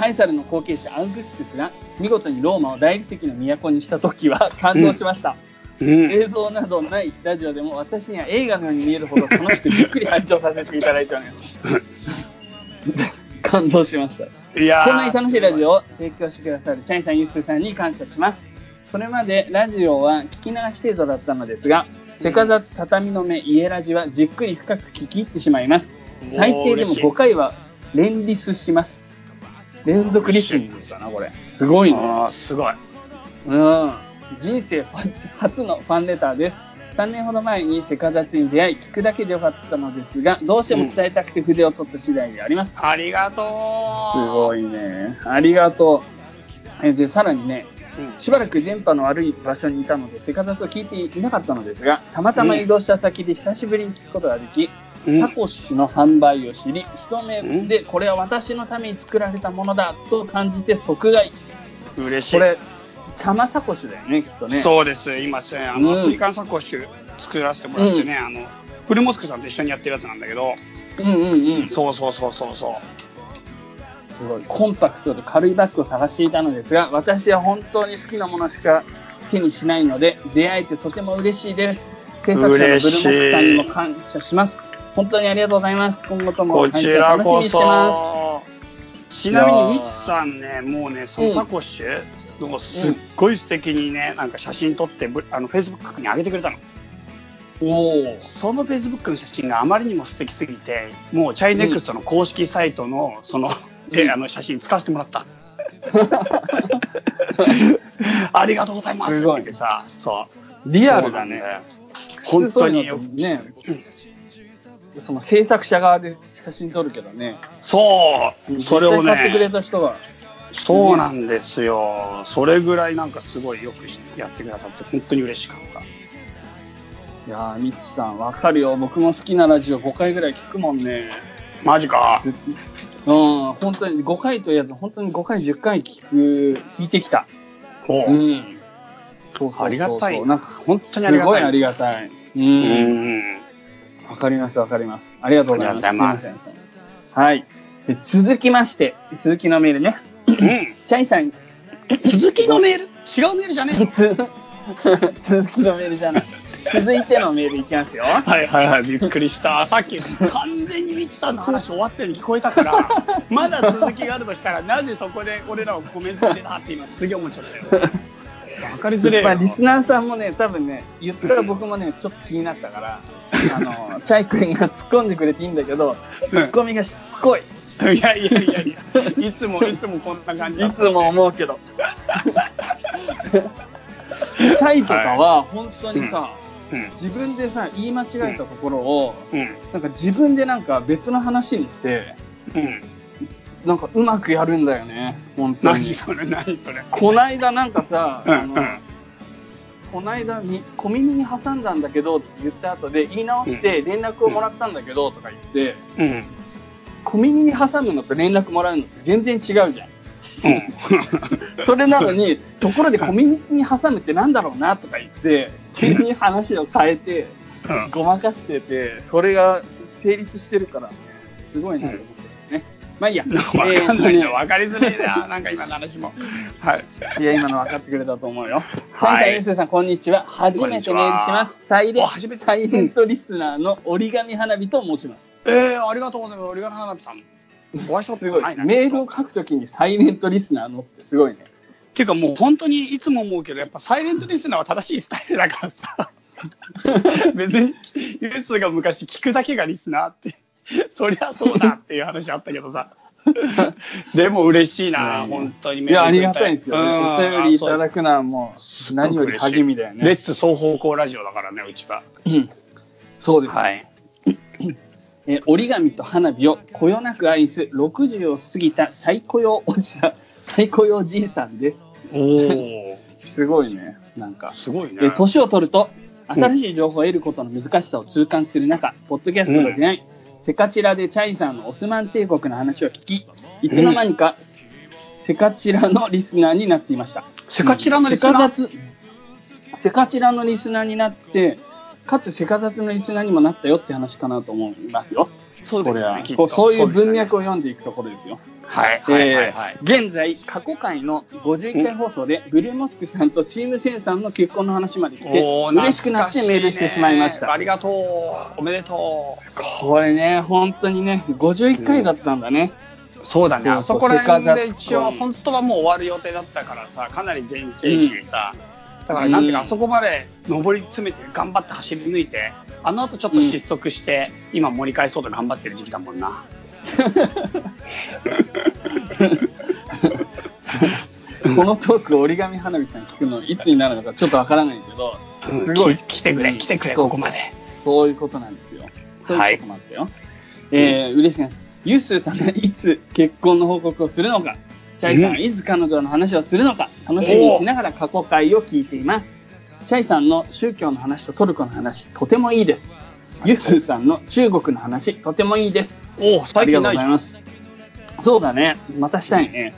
C: カエサルの後継者アウグストゥスが見事にローマを大理石の都にした時は感動しました。
D: うん。
C: 映像などないラジオでも私には映画のように見えるほど楽しくゆっくり拝聴させていただいております。*laughs* 感動しました。
D: いやー
C: こんなに楽しいラジオを提供してくださるチャイさん、ユースーさんに感謝します。それまでラジオは聞き流し程度だったのですが、セカザツ畳の目家ラジはじっくり深く聞き入ってしまいます。最低でも5回は連リスします。連続リスニングだな、これ。すごいね。
D: ああ、すごい。
C: うん。人生初のファンレターです。3年ほど前にセカザツに出会い、聞くだけでよかったのですが、どうしても伝えたくて筆を取った次第であります。
D: ありがとう。
C: すごいね。ありがとう。えで、さらにね、
D: うん。
C: しばらく電波の悪い場所にいたので、セカザツを聞いていなかったのですが、たまたま移動した先で久しぶりに聞くことができ、
D: うん
C: サコッシュの販売を知り、一目でこれは私のために作られたものだと感じて即買い。
D: 嬉しい。
C: これ、茶間サコッシュだよね、きっとね。
D: そうです。今、ね、あの、
C: うん
D: アフリカンサコッシュ作らせてもらってね、あの、フルモスクさんと一緒にやってるやつなんだけど、
C: うんうんうん。
D: そうそうそうそうそう。
C: すごい。コンパクトで軽いバッグを探していたのですが、私は本当に好きなものしか手にしないので、出会えてとても嬉しいです。制作者のブルモスクさんにも感謝します。本当にありがとうございます。今後とも
D: こちらこ。そ。ちなみに、みちさんね、もうね、そのサコッシュ、もうすっごい素敵にね、なんか写真撮って、ぶあの、フェイスブックに上げてくれたの。
C: おお。
D: そのフェイスブックの写真があまりにも素敵すぎて、もうチャイネクストの公式サイトの、その、で、
C: うん
D: あの写真使わせてもらった。*laughs* ありがとうございます
C: すごい
D: ってさ、そう。
C: リアルだね。
D: 本当によ
C: 普通そういうのってね、その制作者側で写真撮るけどね、
D: そう、それを
C: 実際買ってくれ
D: ね、
C: た人は、
D: そうなんですよ。それぐらいなんかすごいよくやってくださって、本当に嬉しかった。
C: いやー、みちさん、わかるよ。僕も好きなラジオ5回ぐらい聞くもんね。
D: マジか。
C: ずうん、本当に5回というやつ、本当に5回、10回聞く、聞いてきた。
D: おう
C: うん。そうそうそうそう
D: ありがたい
C: なんか、
D: 本当にありがたい
C: すごいありがたい。う。
D: うんん。
C: わかります、わかります。ありがとうございます。
D: ありがとうござい
C: ませんはい。で続きまして、続きのメールね。
D: うん。
C: チャイさん、
D: 続きのメール？違うメールじゃねえ *laughs* *laughs*
C: 続きのメールじゃない。続いてのメールいきますよ。
D: はいはいはい、びっくりした。*laughs* さっき完全にミチさんの話終わったように聞こえたから、まだ続きがあるとしたら、なぜそこで俺らをコメント入れたっていうのはすげえ思っちゃったよ。わかりづれえよ。
C: まあ、リスナーさんもね、多分ね、言ったら僕もね、ちょっと気になったから、*laughs* あの、チャイ君が突っ込んでくれていいんだけど、突っ込みがしつこい。
D: いやいやいやいや、いつもいつもこんな感じだ
C: いつも思うけど。*laughs* チャイとかは、本当にさ、
D: うん。
C: 自分でさ、言い間違えたところを、
D: うん。
C: なんか自分でなんか別の話にして、
D: うん。
C: なんかうまくやるんだよね、本当に。
D: 何それ何それ。
C: こないだなんかさ、
D: うん
C: あの、こないだに小耳に挟んだんだけどって言った後で言い直して連絡をもらったんだけどとか言って、
D: うん。うん。
C: 小耳に挟むのと連絡もらうのって全然違うじゃん。
D: うん。*laughs*
C: それなのに、ところで小耳に挟むってなんだろうなとか言って、急に話を変えて、
D: うん
C: ごまかしてて、それが成立してるからね、すごいなと思ってね。まあいいや。*laughs*
D: わかんない
C: えー
D: の、わかりづらいな、*laughs* なんか今の話も。はい。
C: いや、今の分かってくれたと思うよ。
D: はい
C: さん、さん、こんにちは。初めてメールします。サイレサイレントリスナーの折り紙花火と申します。
D: えー、ありがとうございます。折り紙花火さん。お会いしたこ
C: すごい。
D: とないな。
C: メールを書くときにサイレントリスナーのってすごいね。
D: ていうかもう本当にいつも思うけど、やっぱサイレントリスナーは正しいスタイルだからさ。*laughs* 別に、ユースが昔聞くだけがリスナーって、*laughs* そりゃそうだっていう話あったけどさ。*laughs* でも嬉しいな、
C: ね
D: 本当に
C: いや、ありがたいですよね。
D: うん
C: お便りいただくのはもう、何より励みだよね。
D: レッツ双方向ラジオだからね、うちは。
C: うんそうです。
D: はい。
C: えー折り紙と花火をこよなく愛す60を過ぎた最高用おじさん、*laughs* 最高用じいさんです。
D: おお、
C: すごいね。なんか。
D: すごいね。
C: えー年を取ると、新しい情報を得ることの難しさを痛感する中、ポッドキャストが出会い、セカチラでチャイさんのオスマン帝国の話を聞き、いつの間にか、セカチラのリスナーになっていました。
D: セカチラのリスナー？
C: セカ雑セカチラのリスナーになって、かつセカ雑のリスナーにもなったよって話かなと思いますよ。
D: そうですよね、
C: こうそういう文脈
D: を。
C: を読んでいくところですよ。
D: はい、はい、はい、はい。
C: えー現在、過去回の51回放送で、ブルーモスクさんとチームセンさんの結婚の話まで来て、嬉しくなってメールしてしまいました。
D: ありがとう。おめでと
C: これね、本当にね、51回だったんだね。
D: う。そうだね、あそこら辺で一応、本当はもう終わる予定だったからさ、かなり全盛期でさ、だからなんていうか、
C: うん
D: あそこまで上り詰めて頑張って走り抜いて、あの後ちょっと失速して、今盛り返そうと頑張ってる時期だもんな。*laughs*
C: このトーク、折り紙花火さん聞くのいつになるのかちょっとわからないけど、すごい。
D: き来てくれ、来てくれ、ここまで。
C: そういうことなんですよ。そういうこともあったよ。えー、嬉しくない。ユッスーさんがいつ結婚の報告をするのか、チャイさんがいつ彼女の話をするのか、楽しみにしながら過去回を聞いています。チャイさんの宗教の話とトルコの話、とてもいいです。ユッスーさんの中国の話、とてもいいです。
D: おお、
C: ありがとう
D: 最近ないじゃん。
C: ございます。そうだね。またしたいね。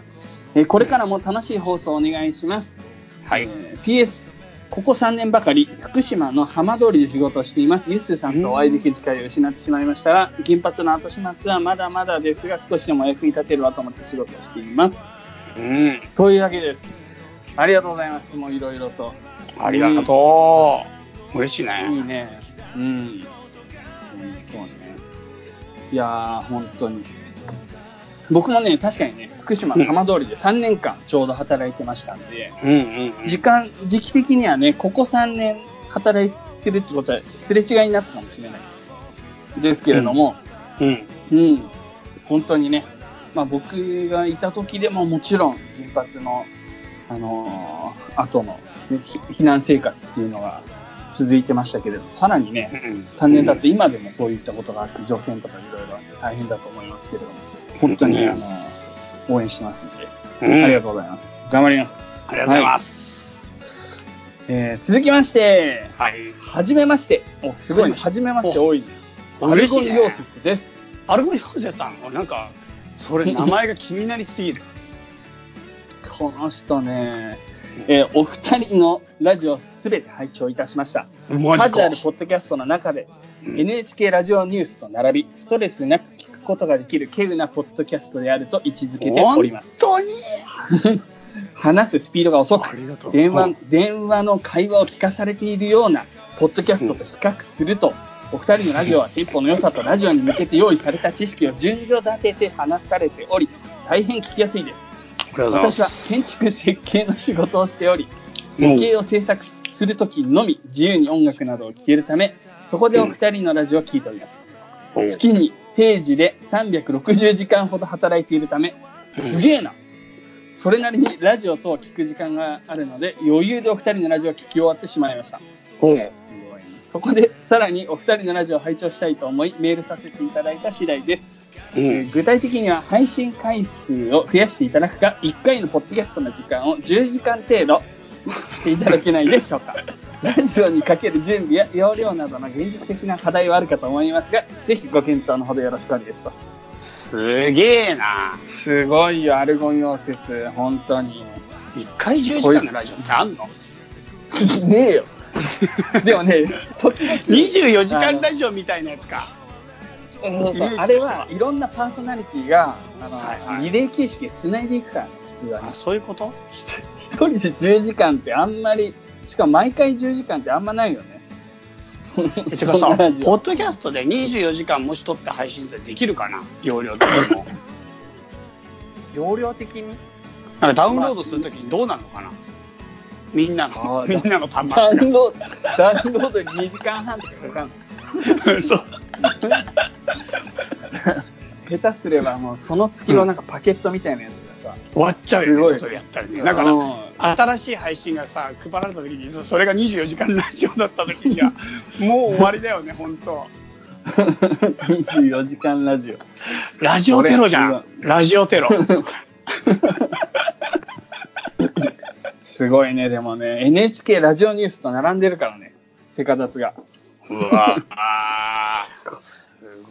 C: えーこれからも楽しい放送お願いします。
D: はい。
C: えー PS、ここ3年ばかり福島の浜通りで仕事をしています。ユッスーさんとお会いできる機会を失ってしまいましたが、銀髪の後始末はまだまだですが、少しでも役に立てるわと思って仕事をしています。
D: うん。
C: というわけです。ありがとうございます。もういろいろと。
D: ありがとう。嬉しい
C: いい
D: ね。
C: ね。うん。うん、そうね。いやー、本当に。僕もね、確かにね、福島の浜通りで3年間ちょうど働いてましたんで、
D: うんうんうん。
C: 時間、時期的にはね、ここ3年働いてるってことはすれ違いになったかもしれない。ですけれども、
D: うん。
C: うん、本当にね、まあ僕がいた時でももちろん原発の、あのー後の、避難生活っていうのが続いてましたけれど、さらにね、3年経って今でもそういったことがあって、除染とかいろいろ大変だと思いますけれども、本当に、
D: うん
C: あのー応援してますので、
D: うん
C: ありがとうございます。頑張ります。
D: ありがとうございます。
C: えー続きまして、
D: はい。
C: はじめまして。お、すごいね。はじめまして多いね。アルゴン溶接です。
D: アルゴリホゼさん、なんか、それ名前が気になりすぎる。
C: この人ね、えーお二人のラジオすべて拝聴いたしました。数ある。ポッドキャストの中で、
D: うん
C: NHK ラジオニュースと並び、ストレスなく聞くことができる稀有なポッドキャストであると位置づけております。
D: 本当に？*laughs*
C: 話すスピードが遅く。電話
D: うん
C: 電話の会話を聞かされているようなポッドキャストと比較すると、お二人のラジオはテンポの良さとラジオに向けて用意された知識を順序立てて話されており、大変聞きやすいです。私は
D: す。
C: 建築設計の仕事をしており、
D: うん
C: 設計を制作するときのみ自由に音楽などを聴けるため、そこでお二人のラジオを聴いております。
D: お
C: 月に定時で360時間ほど働いているため、すげえな。それなりにラジオ等を聞く時間があるので、余裕でお二人のラジオを聞き終わってしまいました。
D: おう
C: そこで、さらにお二人のラジオを拝聴したいと思い、メールさせていただいた次第です。具体的には配信回数を増やしていただくか、1回のポッドキャストの時間を10時間程度していただけないでしょうか。ラジオにかける準備や容量などの現実的な課題はあるかと思いますが、ぜひご検討のほどよろしくお願いします。
D: すげえな。
C: すごいよ、アルゴン溶接、本当に。
D: 一回10時間のラジオってあんの？
C: ねえよ。*laughs* でもね、時々
D: ?24 時間ラジオみたいなやつか。
C: そうそうあれはいろんなパーソナリティが、あの、
D: はいはい
C: リレー形式で繋いでいくからね、普通はね
D: あ、。そういうこと？*laughs*
C: 一人で10時間ってあんまり、しかも毎回10時間ってあんまないよね。
D: えてかさ、ポッドキャストで24時間もし撮って配信でできるかな？容量的にも。*laughs*
C: 容量的に？
D: なんかダウンロードするときにどうなるのかな？みんな
C: あ
D: の、
C: ー
D: みんなの端
C: ダウ
D: 末
C: ンロード、ダウンロードに2時間半とかかかんな。*laughs*
D: そう。*laughs*
C: 下手すればもうその月のなんかパケットみたいなやつ
D: 終わっちゃうよね、やったらね。だから、
C: うん
D: 新しい配信がさ、配られたときに、それが24時間ラジオだったときには、*laughs* もう終わりだよね、本当
C: 24時間ラジオ。
D: ラジオテロじゃん。ラジオテロ。*laughs*
C: すごいね、でもね、NHK ラジオニュースと並んでるからね、セカダツが。
D: うわあ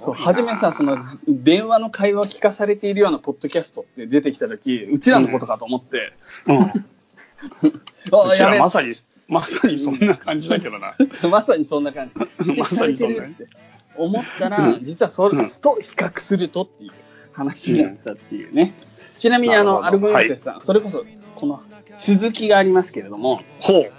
C: そう、初めさ、その、電話の会話を聞かされているようなポッドキャストって出てきたとき、うちらのことかと思って、
D: うん。*laughs*
C: あ
D: うち
C: やべえ
D: らまさに、まさにそんな感じだけどな。*laughs*
C: まさにそんな感じ。指
D: ま
C: 摘さ
D: にそんな
C: てるって思ったら、
D: うん
C: 実はそれと比較するとっていう話だったっていうね。ちなみにあの、アルゴリムテスさん、それこそ、この続きがありますけれども、
D: ほう。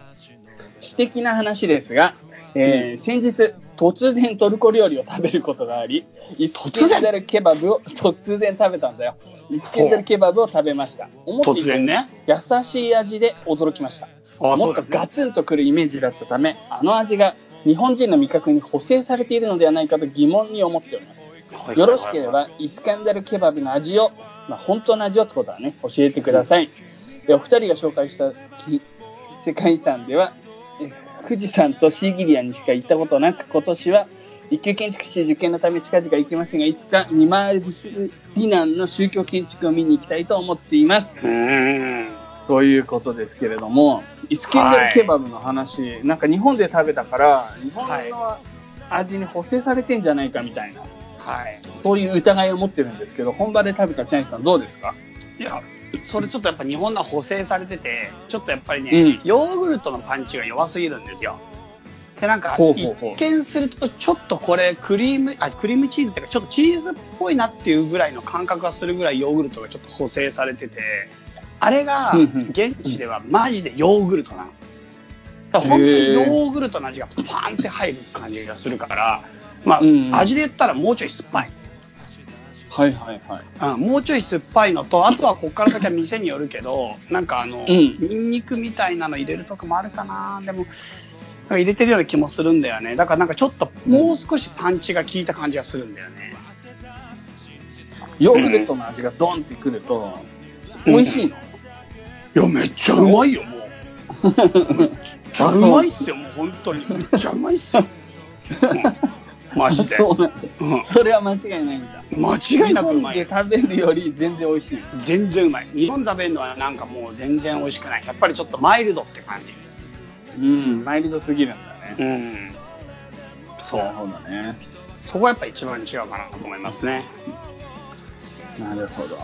C: 私的な話ですが、えー先日、突然トルコ料理を食べることがあり、イスケンダルケバブを突然食べたんだよ。イスケンダルケバブを食べました。思って
D: ね。
C: 優しい味で驚きました。
D: あ
C: もっとガツンとくるイメージだったため、あの味が日本人の味覚に補正されているのではないかと疑問に思っております。
D: はい
C: よろしければ、イスカンダルケバブの味を、まあ、本当の味をってことはね、教えてください。で、お二人が紹介したき世界遺産では、え富士山とシーギリアにしか行ったことなく、今年は一級建築士受験のため近々行きませんが、いつかニマールディナンの宗教建築を見に行きたいと思っています。ということですけれども、イスキンダルケバブの話、なんか日本で食べたから、日本の味に補正されてんじゃないかみたいな、
D: はい。
C: そういう疑いを持ってるんですけど、本場で食べたチャインさんどうですか？
D: いや、それちょっとやっぱ日本のは補正されてて、ちょっとやっぱりね、
C: うん
D: ヨーグルトのパンチが弱すぎるんですよ。で、なんか、一見すると、ちょっとこれ、クリーム、あ、クリームチーズっていうか、ちょっとチーズっぽいなっていうぐらいの感覚がするぐらいヨーグルトがちょっと補正されてて、あれが現地ではマジでヨーグルトなの。本当にヨーグルトの味がパーンって入る感じがするから、まあ、味で言ったらもうちょい酸っぱい。
C: はいはいはい。
D: うん、もうちょい酸っぱいのと、あとはここから先は店によるけど、なんかあの、
C: ん
D: ニンニクみたいなの入れるとこもあるかな、でも、入れてるような気もするんだよね。だからなんかちょっと、もう少しパンチが効いた感じがするんだよね。
C: ヨーグルトの味がドンってくると、美味しいの、
D: いや、めっちゃうまいよ、もう。*laughs* めっちゃうまいっすよ、もう本当に。めっちゃうまいっすよ。*laughs* うんマジで。*laughs*
C: そうなんだ。
D: うん
C: それは間違いないんだ。
D: 間違いなくうまい
C: 日本で食べるより全然美味しい。
D: 全然うまい。日本食べるのはなんかもう全然美味しくない。やっぱりちょっとマイルドって感じ。
C: うん、マイルドすぎるんだね。
D: うん。そう
C: なる。ほどね。
D: そこはやっぱ一番違うかなと思いますね。
C: なるほど。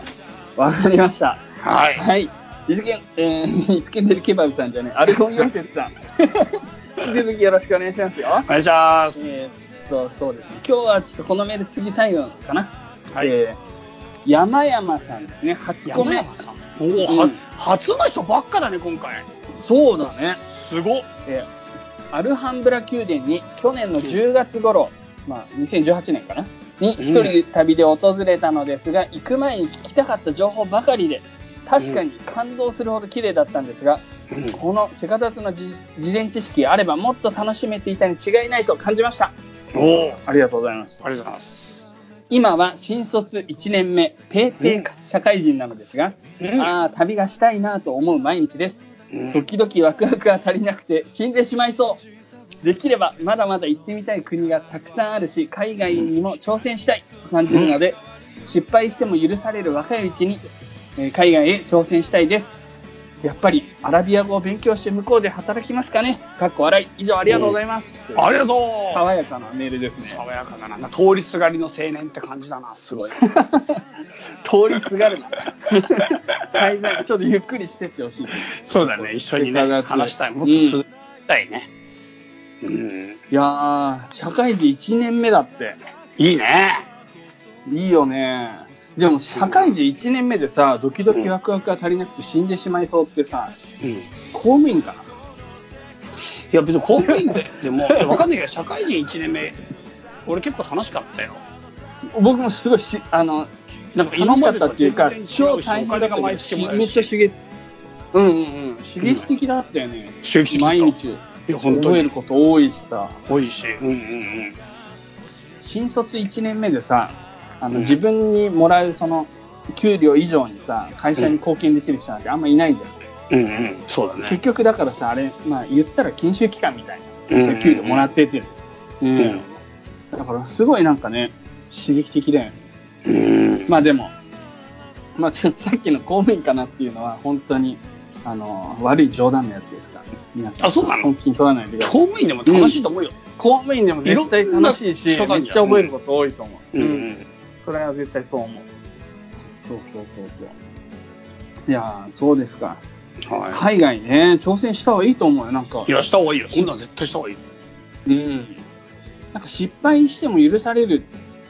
C: わかりました。
D: はい。
C: はい。イスケン、えー、イスケンデルケバブさんじゃね、アルゴンヨンテツさん。*laughs* 引き続きよろしくお願いしますよ。
D: お願いします。
C: えーっと、そうですね。今日はちょっとこのメール次最後かな。
D: はい
C: えー山山さんですね。8個目。
D: 山山さん。おお、は
C: うん
D: 初の人ばっかだね、今回。
C: そうだね。
D: すごっ。
C: えーアルハンブラ宮殿に去年の10月頃、まあ、2018年かなに一人旅で訪れたのですが、行く前に聞きたかった情報ばかりで確かに感動するほど綺麗だったんですが、
D: うん
C: このセカダツの事事前知識があればもっと楽しめていたに違いないと感じました
D: おお、
C: ありがとうございます。
D: ありがとうございます。
C: 今は新卒1年目ペーペー社会人なのですが、
D: うん。
C: ああ旅がしたいなと思う毎日です。
D: うん。
C: ドキドキワクワクが足りなくて死んでしまいそう。できればまだまだ行ってみたい国がたくさんあるし、海外にも挑戦したいと感じるので、失敗しても許される若いうちに、えー海外へ挑戦したいです。やっぱりアラビア語を勉強して向こうで働きますかねかっこ笑い。以上ありがとうございます。
D: ありがとう。
C: 爽やかなメールですね。
D: 爽やかだな。通りすがりの青年って感じだな、すごい。*laughs*
C: 通りすがるな。はい、なんかちょっとゆっくりしてってほしい。
D: そうだね、一緒にね、話したい。もっと続きたいね。うん。
C: いやー、社会人1年目だって。
D: いいね。
C: いいよね。でも、社会人1年目でさ、ドキドキワクワクが足りなくて死んでしまいそうってさ、
D: うん。い
C: 公務員かな？
D: や、別に公務員で、でも、*laughs* わかんないけど、社会人1年目、俺結構楽しかったよ。
C: 僕もすごいし、あの、
D: なんか今
C: 楽しか
D: までと
C: ったっていうか超大変だっため。っちゃ刺激、うんうんうん、刺激的だったよね。毎日、
D: いや、本当に
C: 覚える。こと多いしさ、
D: 多いし。うんうんうん。
C: 新卒1年目でさ、あの、
D: うん
C: 自分にもらうその、給料以上にさ、会社に貢献できる人なんてあんまいないじゃん。
D: うんうん。そうだ
C: 結
D: ね。
C: 局だからさ、あれ、まあ言ったら研修期間みたいな、
D: うん
C: そういう給料もらってて、うん
D: うん
C: だからすごいなんかね、刺激的だよね。
D: うん。
C: まあでも、まあちょ *laughs* さっきの公務員かなっていうのは本当に、あの、悪い冗談のやつですからね。
D: あそうなの？
C: 本気に取らないで。
D: 公務員でも楽しいと思うよ。
C: 公務員でも絶対楽しいし、めっちゃ覚えること多いと思う。
D: うんうん。
C: それは絶対そう思う。そうそうそうそう。いやー、そうですか。
D: は
C: 海外ね、挑戦した方がいいと思うよ、なんか
D: い。い。や、した方がいいよ。そんなん絶対した方がいい。
C: うん。なんか失敗しても許される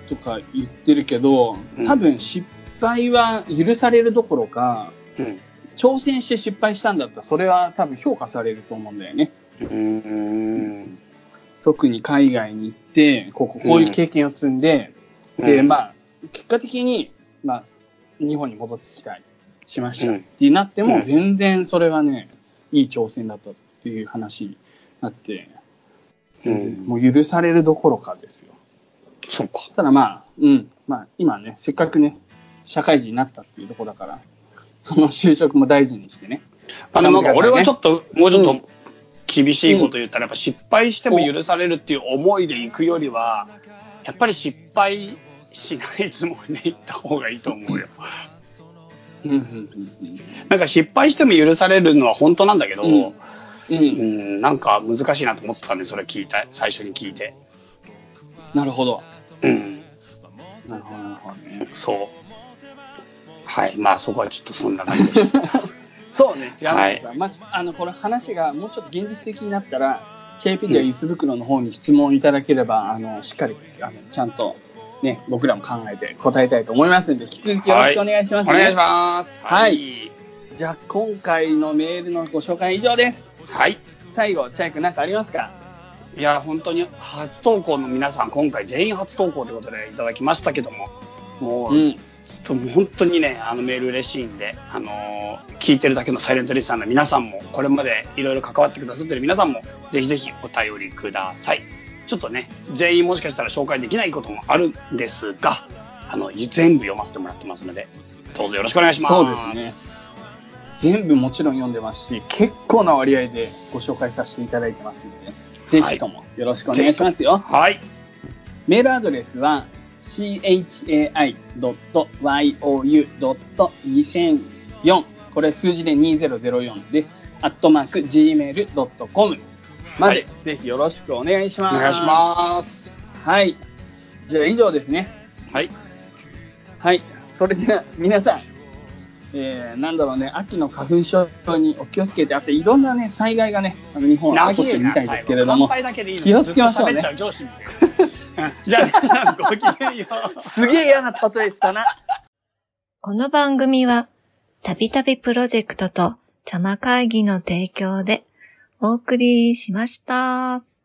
C: とか言ってるけど
D: うん、
C: 多分失敗は許されるどころか、
D: うん。
C: 挑戦して失敗したんだったら、それは多分評価されると思うんだよね。
D: うん。
C: 特に海外に行って、こここういう経験を積んで、で、まあ、結果的に、まあ、日本に戻ってきたりしました。
D: うん
C: ってなっても、
D: うん
C: 全然それはね、いい挑戦だったっていう話になって、もう許されるどころかですよ。
D: そうか。
C: ただまあ、うん。まあ、今ね、せっかくね、社会人になったっていうところだから、その就職も大事にしてね。
D: あの、なんか俺はちょ
C: っ
D: っと、もうちょっと
C: うん
D: 厳しいこと言ったら、やっぱ失敗しても許されるっていう思いで行くよりは、やっぱり失敗しないつもりで行った方がいいと思うよ。
C: うん、うん、うん
D: なんか失敗しても許されるのは本当なんだけど、
C: うん。うん。
D: う
C: うん。
D: ん、なんか難しいなと思ったんで、それ聞いた、最初に聞いて。
C: なるほど。
D: うん、
C: なるほど、なるほどね。
D: そう。はい、まあそこはちょっとそんな感じでした。*laughs*
C: そうね。
D: は
C: はいい。まず、あの、これ話がもうちょっと現実的になったら、チェイピディアユス袋の方に質問いただければ、あの、しっかり、あの、ちゃんと、ね、僕らも考えて答えたいと思いますので、引き続きよろしくお願いします、ね
D: お願いします。
C: はいじゃあ、今回のメールのご紹介は以上です。
D: はい。
C: 最後、チャイ君なんかありますか？
D: いや、本当に初投稿の皆さん、今回全員初投稿ということでいただきましたけども、もう、
C: うん。
D: ともう本当にね、あのメール嬉しいんで、あのー聞いてるだけのサイレントリスナーの皆さんも、これまでいろいろ関わってくださってる皆さんも、ぜひぜひお便りください。ちょっとね、全員もしかしたら紹介できないこともあるんですが、あの、全部読ませてもらってますので、どうぞよろしくお願いします。
C: そうですね。全部もちろん読んでますし、結構な割合でご紹介させていただいてますので、ぜひともよろしくお願いしますよ。
D: はい。
C: メールアドレスは chai.you.2004 これ数字で2004で、アットマーク gmail.com まで、
D: はい
C: ぜひよろしくお願いします。
D: お願いします。
C: はい。じゃあ以上ですね。
D: はい。
C: はい。それでは皆さん、えー、なんだろうね、秋の花粉症にお気をつけて、あといろんなね、災害がね、あの日本は起こってるみたいですけれども
D: 乾、杯だけでいいの
C: 気をつけましょうね *laughs*
D: じゃあごきげんよう。*laughs*
C: すげえ嫌な例えしたな。*laughs*
E: この番組は、たびたびプロジェクトと、ちゃま会議の提供でお送りしました。